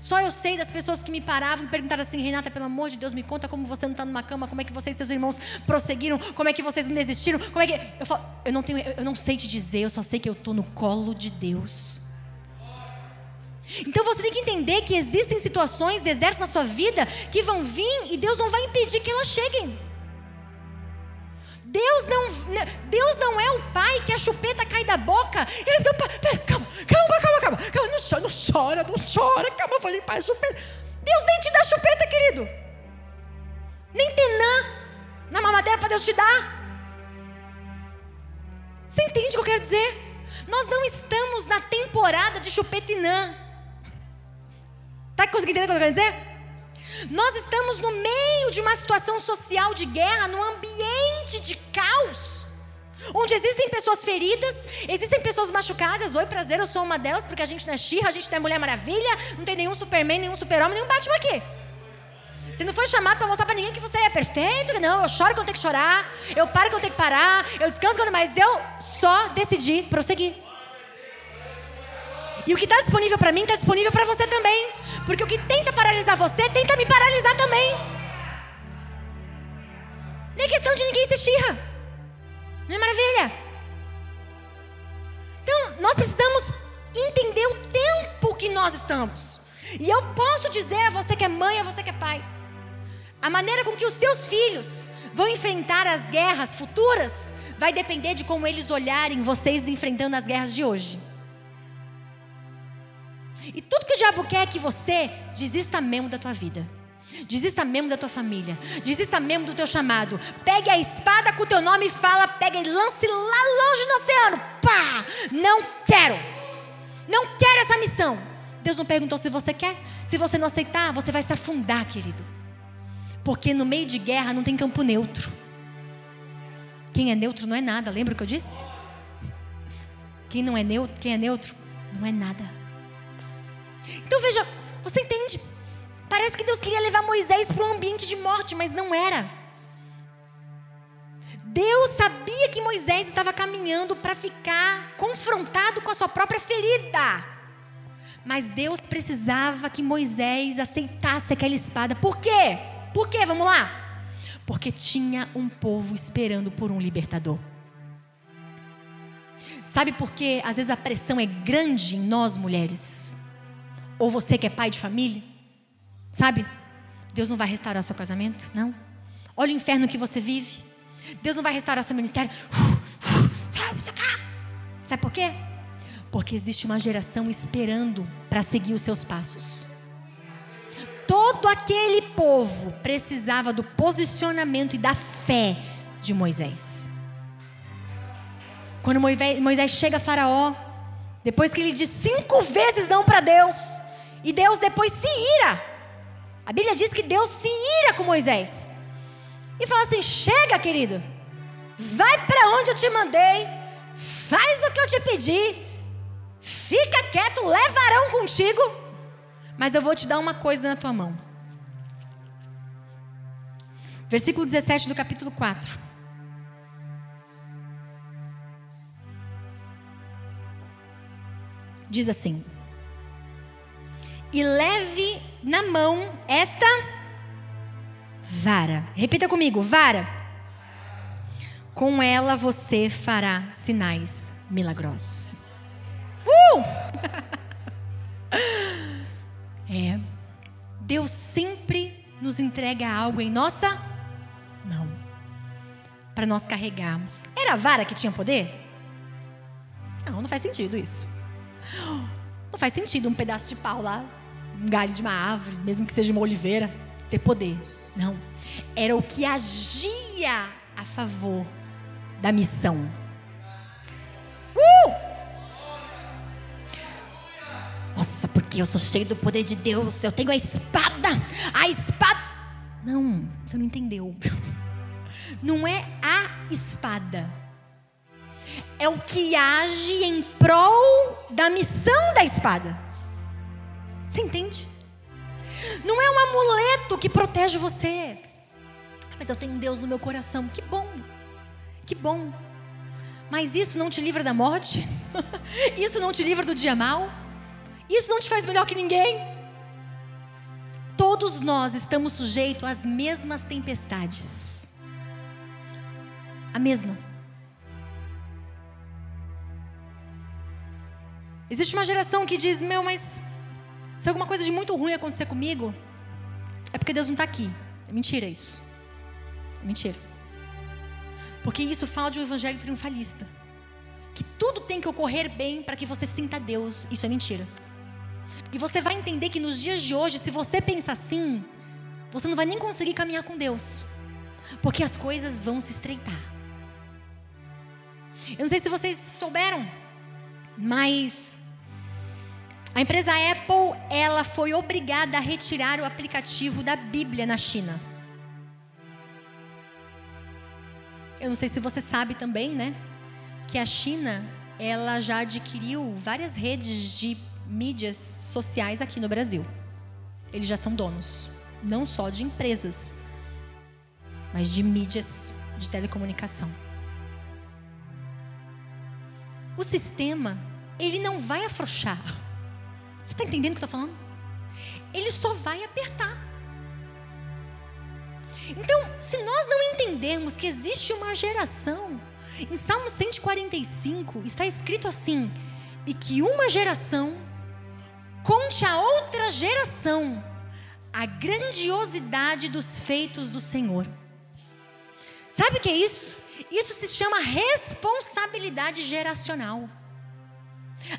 Só eu sei das pessoas que me paravam e perguntaram assim: Renata, pelo amor de Deus, me conta como você não está numa cama, como é que vocês e seus irmãos prosseguiram, como é que vocês não desistiram, como é que. Eu falo, eu não, tenho, eu não sei te dizer, eu só sei que eu estou no colo de Deus. Então você tem que entender que existem situações, desertos na sua vida que vão vir e Deus não vai impedir que elas cheguem. Deus não, Deus não é o pai que a chupeta cai da boca. Ele então, pera, calma, calma, calma, calma, calma, não chora, não chora, não chora, calma, eu vou limpar a chupeta. Deus nem te dá chupeta, querido. Nem tenã na mamadeira para Deus te dar. Você entende o que eu quero dizer? Nós não estamos na temporada de chupetinã. Está conseguindo entender o que eu quero dizer? Nós estamos no meio de uma situação social de guerra, num ambiente de caos. Onde existem pessoas feridas, existem pessoas machucadas. Oi, prazer, eu sou uma delas, porque a gente não é Xirra, a gente não é Mulher Maravilha, não tem nenhum Superman, nenhum Super-Homem, nenhum Batman aqui. Você não foi chamado para mostrar para ninguém que você é perfeito, não. Eu choro quando tenho que chorar, eu paro quando tenho que parar, eu descanso quando. Mas eu só decidi prosseguir. E o que está disponível para mim está disponível para você também. Porque o que tenta paralisar você, tenta me paralisar também. Nem é questão de ninguém ser xirra. Não é maravilha? Então, nós precisamos entender o tempo que nós estamos. E eu posso dizer a você que é mãe, a você que é pai. A maneira com que os seus filhos vão enfrentar as guerras futuras vai depender de como eles olharem vocês enfrentando as guerras de hoje. E tudo que o diabo quer é que você desista mesmo da tua vida. Desista mesmo da tua família. Desista mesmo do teu chamado. Pegue a espada com o teu nome e fala, pega e lance lá longe no oceano. Pá! Não quero. Não quero essa missão. Deus não perguntou se você quer. Se você não aceitar, você vai se afundar, querido. Porque no meio de guerra não tem campo neutro. Quem é neutro não é nada. Lembra o que eu disse? Quem não é neutro, quem é neutro não é nada. Então veja, você entende? Parece que Deus queria levar Moisés para um ambiente de morte, mas não era. Deus sabia que Moisés estava caminhando para ficar confrontado com a sua própria ferida. Mas Deus precisava que Moisés aceitasse aquela espada. Por quê? Por quê? Vamos lá. Porque tinha um povo esperando por um libertador. Sabe por que às vezes a pressão é grande em nós mulheres? Ou você que é pai de família, sabe? Deus não vai restaurar seu casamento, não. Olha o inferno que você vive. Deus não vai restaurar seu ministério. Sabe, por quê? Porque existe uma geração esperando para seguir os seus passos. Todo aquele povo precisava do posicionamento e da fé de Moisés. Quando Moisés chega a Faraó, depois que ele diz cinco vezes não para Deus, e Deus depois se ira. A Bíblia diz que Deus se ira com Moisés. E fala assim: chega, querido, vai para onde eu te mandei, faz o que eu te pedi, fica quieto, levarão contigo, mas eu vou te dar uma coisa na tua mão. Versículo 17 do capítulo 4. Diz assim: E leve na mão esta vara. Repita comigo: vara. Com ela você fará sinais milagrosos. Uh! é. Deus sempre nos entrega algo em nossa mão para nós carregarmos. Era a vara que tinha poder? Não, não faz sentido isso. Não faz sentido um pedaço de pau lá, um galho de uma árvore, mesmo que seja uma oliveira, ter poder. Não. Era o que agia a favor da missão. Uh! Nossa, porque eu sou cheio do poder de Deus. Eu tenho a espada. A espada. Não, você não entendeu. Não é a espada é o que age em prol da missão da espada. Você entende? Não é um amuleto que protege você. Mas eu tenho Deus no meu coração. Que bom. Que bom. Mas isso não te livra da morte? isso não te livra do dia mal? Isso não te faz melhor que ninguém? Todos nós estamos sujeitos às mesmas tempestades. A mesma. Existe uma geração que diz: Meu, mas se alguma coisa de muito ruim acontecer comigo, é porque Deus não está aqui. É mentira isso. É mentira. Porque isso fala de um evangelho triunfalista. Que tudo tem que ocorrer bem para que você sinta Deus. Isso é mentira. E você vai entender que nos dias de hoje, se você pensa assim, você não vai nem conseguir caminhar com Deus. Porque as coisas vão se estreitar. Eu não sei se vocês souberam, mas a empresa Apple, ela foi obrigada a retirar o aplicativo da Bíblia na China. Eu não sei se você sabe também, né? Que a China, ela já adquiriu várias redes de mídias sociais aqui no Brasil. Eles já são donos, não só de empresas, mas de mídias de telecomunicação. O sistema, ele não vai afrouxar. Você está entendendo o que eu estou falando? Ele só vai apertar. Então, se nós não entendermos que existe uma geração, em Salmo 145 está escrito assim: e que uma geração conte a outra geração a grandiosidade dos feitos do Senhor. Sabe o que é isso? Isso se chama responsabilidade geracional.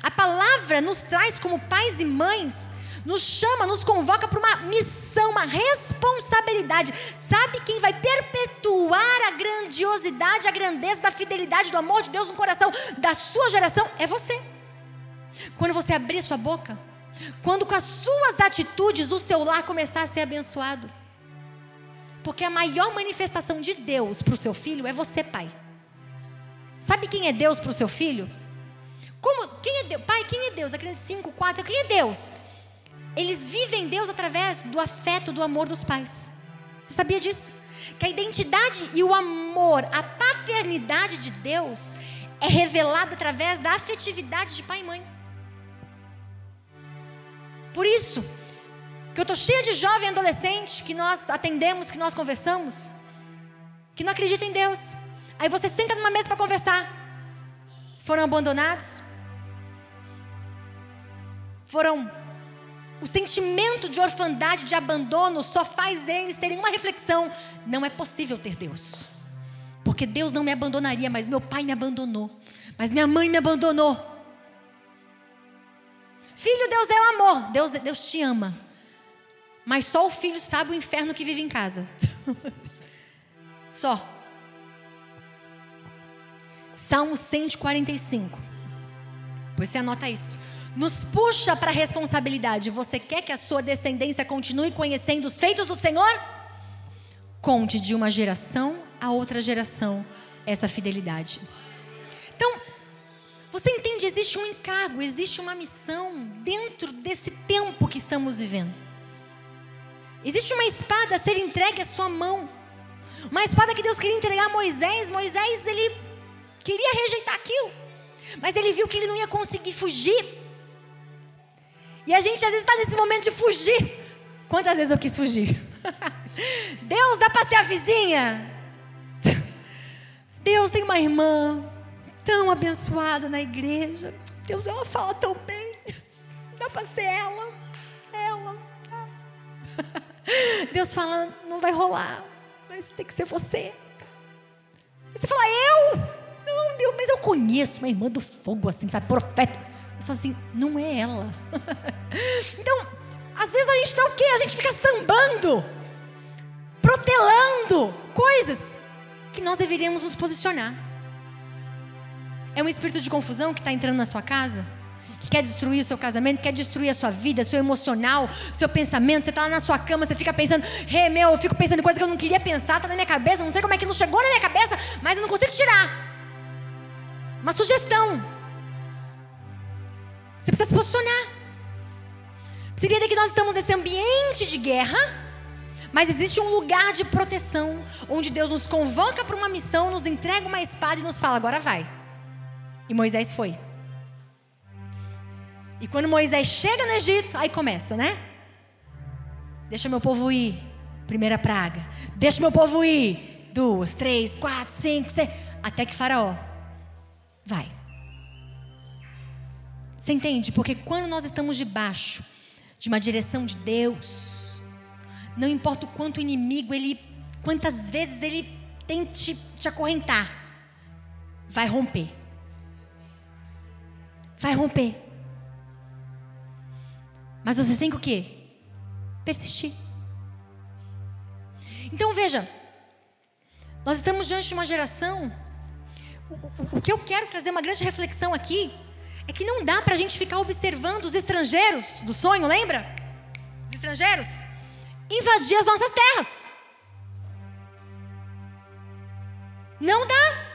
A palavra nos traz como pais e mães, nos chama, nos convoca para uma missão, uma responsabilidade. Sabe quem vai perpetuar a grandiosidade, a grandeza da fidelidade, do amor de Deus no coração da sua geração? É você. Quando você abrir sua boca, quando com as suas atitudes o seu lar começar a ser abençoado. Porque a maior manifestação de Deus para o seu filho é você, pai. Sabe quem é Deus para o seu filho? Como, quem é Deus? Pai, quem é Deus? A criança 5, 4, quem é Deus? Eles vivem Deus através do afeto, do amor dos pais. Você sabia disso? Que a identidade e o amor, a paternidade de Deus é revelada através da afetividade de pai e mãe. Por isso, que eu estou cheia de jovem adolescente que nós atendemos, que nós conversamos, que não acreditam em Deus. Aí você senta numa mesa para conversar. Foram abandonados, foram. O sentimento de orfandade, de abandono, só faz eles terem uma reflexão: não é possível ter Deus. Porque Deus não me abandonaria, mas meu pai me abandonou. Mas minha mãe me abandonou. Filho, Deus é o amor. Deus, Deus te ama. Mas só o filho sabe o inferno que vive em casa. só. Salmo 145. Pois você anota isso. Nos puxa para a responsabilidade. Você quer que a sua descendência continue conhecendo os feitos do Senhor? Conte de uma geração a outra geração essa fidelidade. Então, você entende? Existe um encargo, existe uma missão dentro desse tempo que estamos vivendo. Existe uma espada a ser entregue à sua mão. Uma espada que Deus queria entregar a Moisés. Moisés, ele queria rejeitar aquilo. Mas ele viu que ele não ia conseguir fugir. E a gente às vezes está nesse momento de fugir. Quantas vezes eu quis fugir? Deus, dá para ser a vizinha? Deus tem uma irmã tão abençoada na igreja. Deus, ela fala tão bem. Dá para ser ela. Ela. Deus fala, não vai rolar. Mas tem que ser você. E você fala, eu? Não, Deus, mas eu conheço uma irmã do fogo, assim, sabe? Profeta. Deus fala assim, não é ela. então, às vezes a gente está o quê? A gente fica sambando, protelando coisas que nós deveríamos nos posicionar. É um espírito de confusão que está entrando na sua casa? Que quer destruir o seu casamento, quer destruir a sua vida, seu emocional, seu pensamento. Você está lá na sua cama, você fica pensando, hey, meu, eu fico pensando em coisa que eu não queria pensar, está na minha cabeça, não sei como é que não chegou na minha cabeça, mas eu não consigo tirar. Uma sugestão. Você precisa se posicionar. Você que nós estamos nesse ambiente de guerra mas existe um lugar de proteção, onde Deus nos convoca para uma missão, nos entrega uma espada e nos fala: agora vai. E Moisés foi. E quando Moisés chega no Egito, aí começa, né? Deixa meu povo ir. Primeira praga. Deixa meu povo ir. Duas, três, quatro, cinco, seis. Até que Faraó vai. Você entende? Porque quando nós estamos debaixo de uma direção de Deus, não importa o quanto o inimigo, ele, quantas vezes ele tente te acorrentar, vai romper. Vai romper. Mas você tem que o quê? Persistir. Então veja, nós estamos diante de uma geração. O, o, o que eu quero trazer uma grande reflexão aqui é que não dá para a gente ficar observando os estrangeiros do sonho, lembra? Os estrangeiros invadir as nossas terras. Não dá.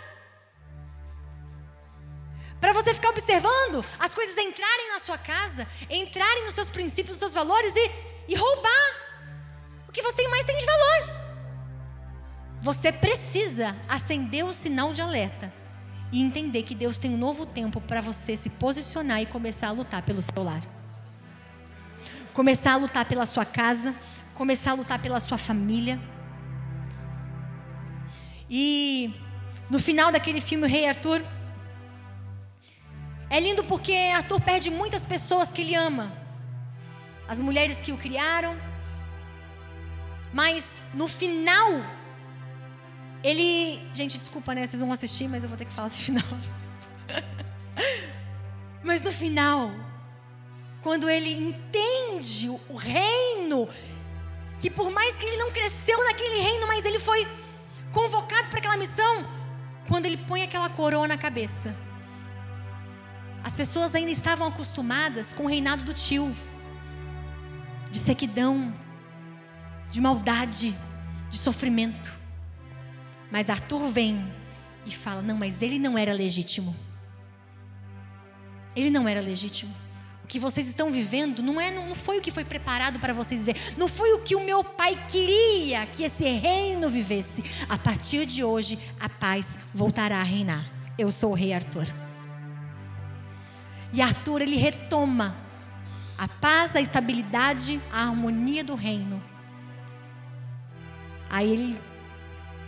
Para você ficar observando as coisas entrarem na sua casa, entrarem nos seus princípios, nos seus valores e, e roubar o que você mais tem de valor. Você precisa acender o sinal de alerta e entender que Deus tem um novo tempo para você se posicionar e começar a lutar pelo seu lar. Começar a lutar pela sua casa, começar a lutar pela sua família. E no final daquele filme, o Rei Arthur, é lindo porque Arthur perde muitas pessoas que ele ama. As mulheres que o criaram. Mas no final, ele. Gente, desculpa, né? Vocês vão assistir, mas eu vou ter que falar do final. mas no final, quando ele entende o reino que por mais que ele não cresceu naquele reino, mas ele foi convocado para aquela missão, quando ele põe aquela coroa na cabeça. As pessoas ainda estavam acostumadas com o reinado do tio, de sequidão, de maldade, de sofrimento. Mas Arthur vem e fala: não, mas ele não era legítimo. Ele não era legítimo. O que vocês estão vivendo não, é, não foi o que foi preparado para vocês ver. Não foi o que o meu pai queria que esse reino vivesse. A partir de hoje, a paz voltará a reinar. Eu sou o rei Arthur. E Arthur, ele retoma a paz, a estabilidade, a harmonia do reino. Aí ele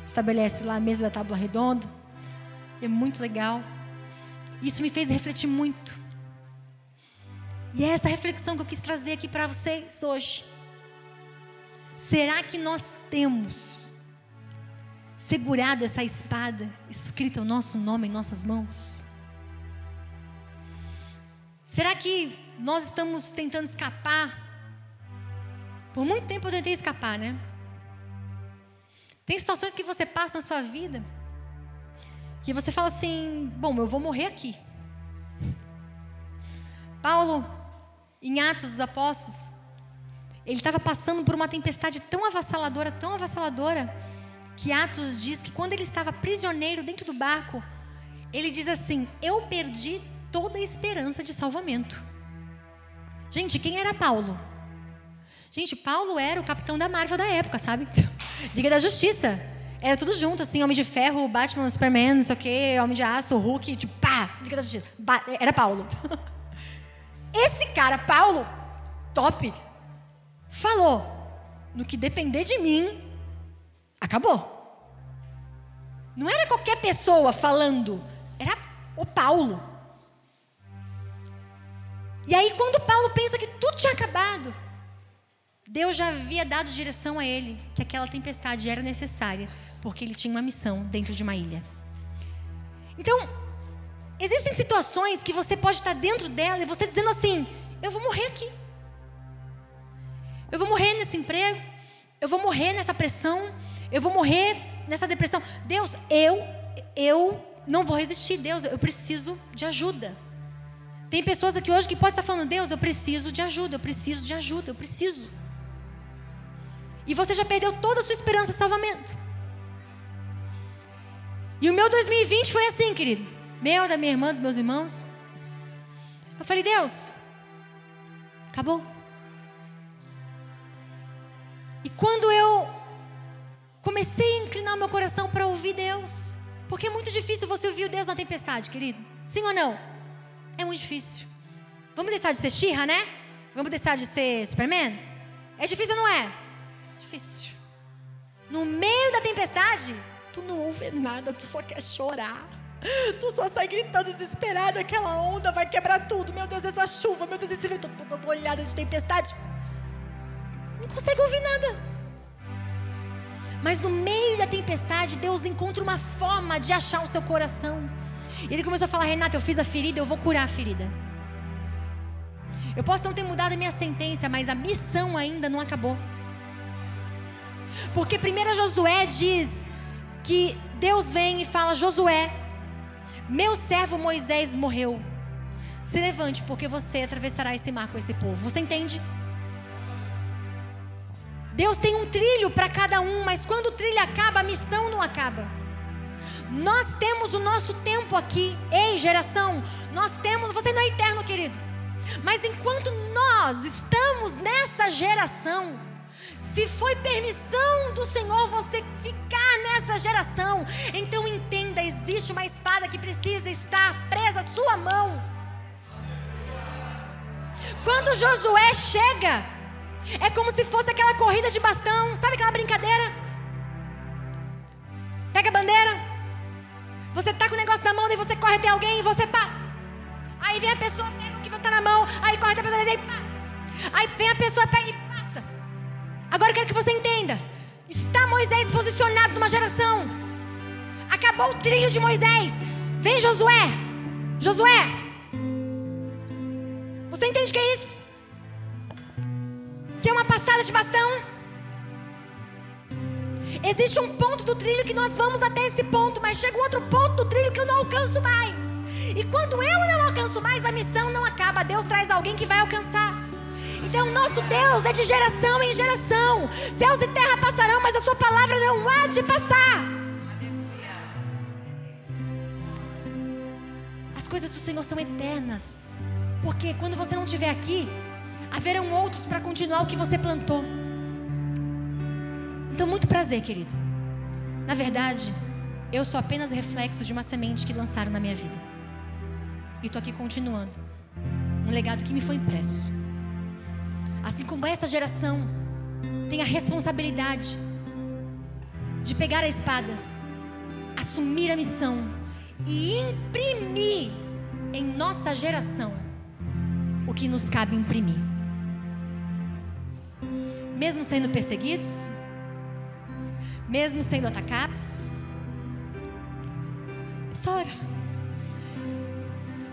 estabelece lá a mesa da tábua redonda. É muito legal. Isso me fez refletir muito e é essa reflexão que eu quis trazer aqui para vocês hoje. Será que nós temos segurado essa espada escrita o nosso nome em nossas mãos? Será que nós estamos tentando escapar? Por muito tempo eu tentei escapar, né? Tem situações que você passa na sua vida que você fala assim: bom, eu vou morrer aqui. Paulo, em Atos dos Apóstolos, ele estava passando por uma tempestade tão avassaladora, tão avassaladora, que Atos diz que quando ele estava prisioneiro dentro do barco, ele diz assim: Eu perdi toda a esperança de salvamento. Gente, quem era Paulo? Gente, Paulo era o capitão da Marvel da época, sabe? Liga da Justiça. Era tudo junto, assim, Homem de Ferro, Batman, Superman, não sei o quê, Homem de Aço, Hulk, tipo, pá, Liga da Justiça. Era Paulo. Esse cara, Paulo, top, falou: no que depender de mim, acabou. Não era qualquer pessoa falando, era o Paulo. E aí, quando Paulo pensa que tudo tinha acabado, Deus já havia dado direção a ele que aquela tempestade era necessária, porque ele tinha uma missão dentro de uma ilha. Então, existem situações que você pode estar dentro dela e você dizendo assim: eu vou morrer aqui. Eu vou morrer nesse emprego, eu vou morrer nessa pressão, eu vou morrer nessa depressão. Deus, eu eu não vou resistir, Deus, eu preciso de ajuda. Tem pessoas aqui hoje que podem estar falando, Deus, eu preciso de ajuda, eu preciso de ajuda, eu preciso. E você já perdeu toda a sua esperança de salvamento. E o meu 2020 foi assim, querido. Meu, da minha irmã, dos meus irmãos. Eu falei, Deus, acabou. E quando eu comecei a inclinar meu coração para ouvir Deus, porque é muito difícil você ouvir Deus na tempestade, querido. Sim ou não? É muito difícil. Vamos deixar de ser Xirra, né? Vamos deixar de ser Superman? É difícil ou não é? Difícil. No meio da tempestade, tu não ouve nada, tu só quer chorar. Tu só sai gritando desesperado, aquela onda vai quebrar tudo. Meu Deus, essa chuva, meu Deus, esse vento, toda molhada de tempestade. Não consegue ouvir nada. Mas no meio da tempestade, Deus encontra uma forma de achar o seu coração. E ele começou a falar: Renata, eu fiz a ferida, eu vou curar a ferida. Eu posso não ter mudado a minha sentença, mas a missão ainda não acabou. Porque 1 Josué diz que Deus vem e fala: Josué, meu servo Moisés morreu. Se levante, porque você atravessará esse mar com esse povo. Você entende? Deus tem um trilho para cada um, mas quando o trilho acaba, a missão não acaba. Nós temos o nosso tempo aqui. Ei, geração, nós temos. Você não é eterno, querido. Mas enquanto nós estamos nessa geração, se foi permissão do Senhor você ficar nessa geração, então entenda: existe uma espada que precisa estar presa à sua mão. Quando Josué chega, é como se fosse aquela corrida de bastão, sabe aquela brincadeira? Pega a bandeira, você tá com o negócio na mão, e você corre até alguém e você passa. Aí vem a pessoa, pega o que você está na mão, aí corre até a pessoa e passa. Aí vem a pessoa, pega e. Agora eu quero que você entenda. Está Moisés posicionado numa geração. Acabou o trilho de Moisés. Vem Josué. Josué. Você entende o que é isso? Que é uma passada de bastão? Existe um ponto do trilho que nós vamos até esse ponto, mas chega um outro ponto do trilho que eu não alcanço mais. E quando eu não alcanço mais, a missão não acaba. Deus traz alguém que vai alcançar. Então, nosso Deus é de geração em geração. Céus e terra passarão, mas a sua palavra não há de passar. As coisas do Senhor são eternas. Porque quando você não estiver aqui, haverão outros para continuar o que você plantou. Então, muito prazer, querido. Na verdade, eu sou apenas reflexo de uma semente que lançaram na minha vida. E estou aqui continuando. Um legado que me foi impresso. Assim como essa geração tem a responsabilidade de pegar a espada, assumir a missão e imprimir em nossa geração o que nos cabe imprimir. Mesmo sendo perseguidos, mesmo sendo atacados. Pastora,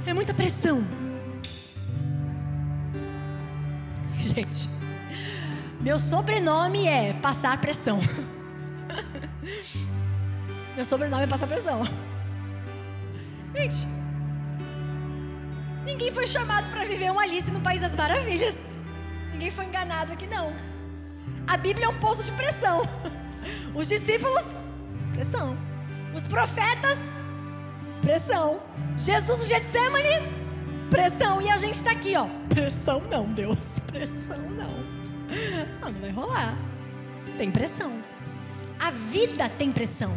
é muita pressão. Gente, meu sobrenome é passar pressão. Meu sobrenome é passar pressão. Gente, ninguém foi chamado para viver uma Alice no País das Maravilhas. Ninguém foi enganado aqui, não. A Bíblia é um poço de pressão. Os discípulos, pressão. Os profetas, pressão. Jesus no Getsemane, pressão. E a gente está aqui, ó. Pressão não, Deus. Pressão não. Não, vai rolar. Tem pressão. A vida tem pressão.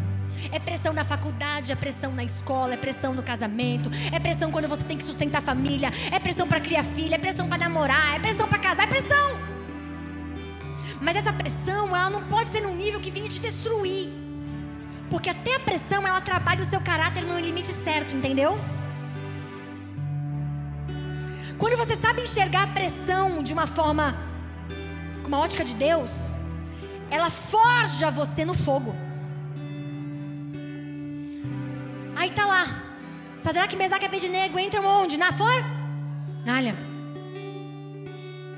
É pressão na faculdade, é pressão na escola, é pressão no casamento, é pressão quando você tem que sustentar a família, é pressão para criar filha, é pressão para namorar, é pressão para casar, é pressão. Mas essa pressão, ela não pode ser num nível que venha te destruir. Porque até a pressão, ela trabalha o seu caráter no limite certo, entendeu? Quando você sabe enxergar a pressão de uma forma, com uma ótica de Deus, ela forja você no fogo. Aí tá lá. Sadraque, Mesaque e Abednego entram onde? Na fornalha.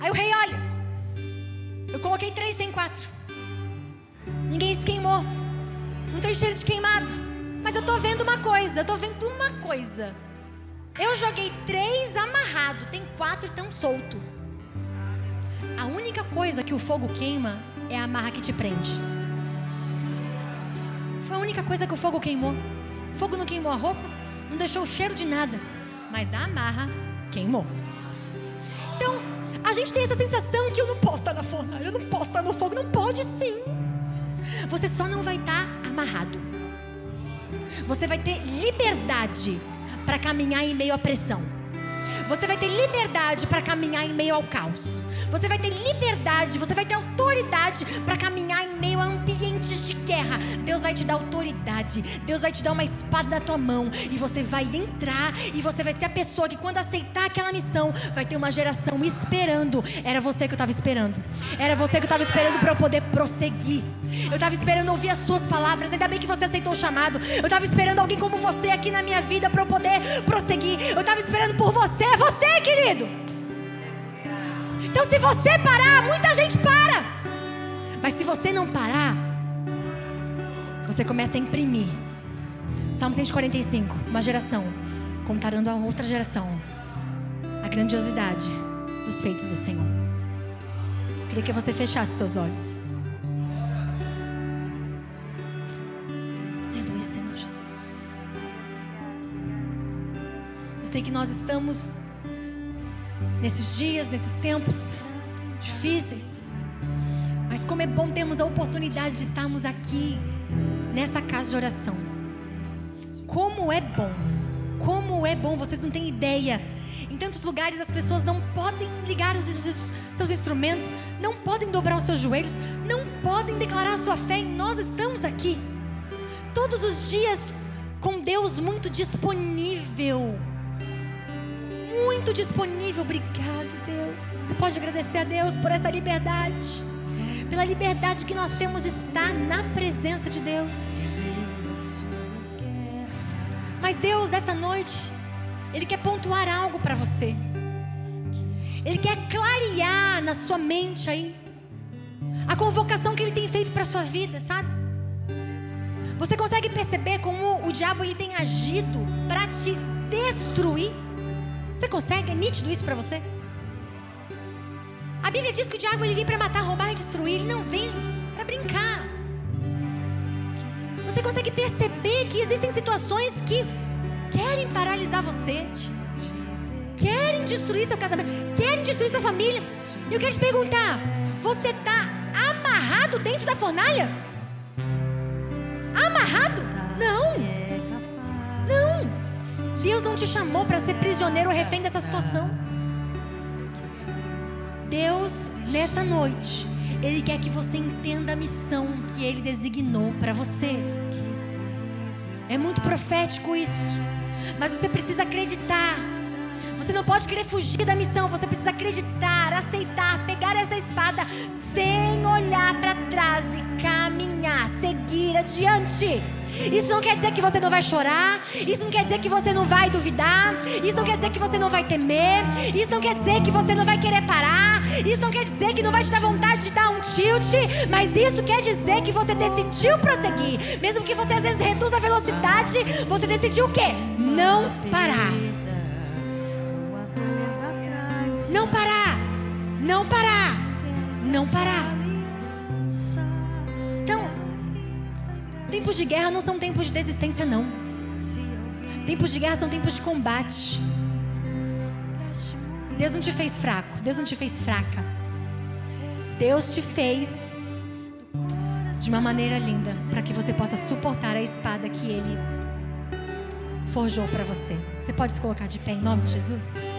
Aí o rei olha. Eu coloquei três, tem quatro. Ninguém se queimou. Não tem cheiro de queimado. Mas eu tô vendo uma coisa. Eu tô vendo uma coisa. Eu joguei três amarrado. Tem quatro estão solto. A única coisa que o fogo queima é a amarra que te prende. Foi a única coisa que o fogo queimou. O fogo não queimou a roupa, não deixou o cheiro de nada, mas a amarra queimou. Então, a gente tem essa sensação que eu não posso estar na fornalha, eu não posso estar no fogo, não pode sim. Você só não vai estar amarrado. Você vai ter liberdade para caminhar em meio à pressão. Você vai ter liberdade para caminhar em meio ao caos. Você vai ter liberdade, você vai ter autoridade para caminhar em meio de guerra. Deus vai te dar autoridade. Deus vai te dar uma espada na tua mão e você vai entrar e você vai ser a pessoa que quando aceitar aquela missão, vai ter uma geração esperando. Era você que eu estava esperando. Era você que eu estava esperando para eu poder prosseguir. Eu estava esperando ouvir as suas palavras. Ainda bem que você aceitou o chamado. Eu estava esperando alguém como você aqui na minha vida para eu poder prosseguir. Eu estava esperando por você. É você, querido. Então, se você parar, muita gente para. Mas se você não parar, você começa a imprimir. Salmo 145, uma geração contando a outra geração a grandiosidade dos feitos do Senhor. Eu queria que você fechasse seus olhos. Aleluia, Senhor Jesus. Eu sei que nós estamos nesses dias, nesses tempos difíceis. Mas como é bom termos a oportunidade de estarmos aqui nessa casa de oração. Como é bom. Como é bom, vocês não têm ideia. Em tantos lugares as pessoas não podem ligar os, seus instrumentos, não podem dobrar os seus joelhos, não podem declarar sua fé. E nós estamos aqui todos os dias com Deus muito disponível muito disponível. Obrigado, Deus. Você pode agradecer a Deus por essa liberdade, pela liberdade que nós temos de estar na presença de Deus. Mas Deus, essa noite, Ele quer pontuar algo para você. Ele quer clarear na sua mente aí a convocação que Ele tem feito para sua vida, sabe? Você consegue perceber como o diabo ele tem agido para te destruir? Você consegue? É nítido isso para você? A Bíblia diz que o diabo ele vem para matar, roubar e destruir. Ele não vem para brincar. Você consegue perceber que existem situações que querem paralisar você, querem destruir seu casamento, querem destruir sua família. E eu quero te perguntar: você está amarrado dentro da fornalha? Amarrado? Não. Não. Deus não te chamou para ser prisioneiro ou refém dessa situação. Deus, nessa noite, Ele quer que você entenda a missão que Ele designou para você. É muito profético isso, mas você precisa acreditar. Você não pode querer fugir da missão, você precisa acreditar, aceitar, pegar essa espada sem olhar para trás e caminhar, seguir adiante. Isso não quer dizer que você não vai chorar. Isso não quer dizer que você não vai duvidar. Isso não quer dizer que você não vai temer. Isso não quer dizer que você não vai querer parar. Isso não quer dizer que não vai te dar vontade de dar um tilt. Mas isso quer dizer que você decidiu prosseguir. Mesmo que você às vezes reduza a velocidade, você decidiu o quê? Não parar. Não parar. Não parar. Não parar. Então, tempos de guerra não são tempos de desistência, não. Tempos de guerra são tempos de combate. Deus não te fez fraco, Deus não te fez fraca. Deus te fez de uma maneira linda para que você possa suportar a espada que Ele forjou para você. Você pode se colocar de pé em nome de Jesus?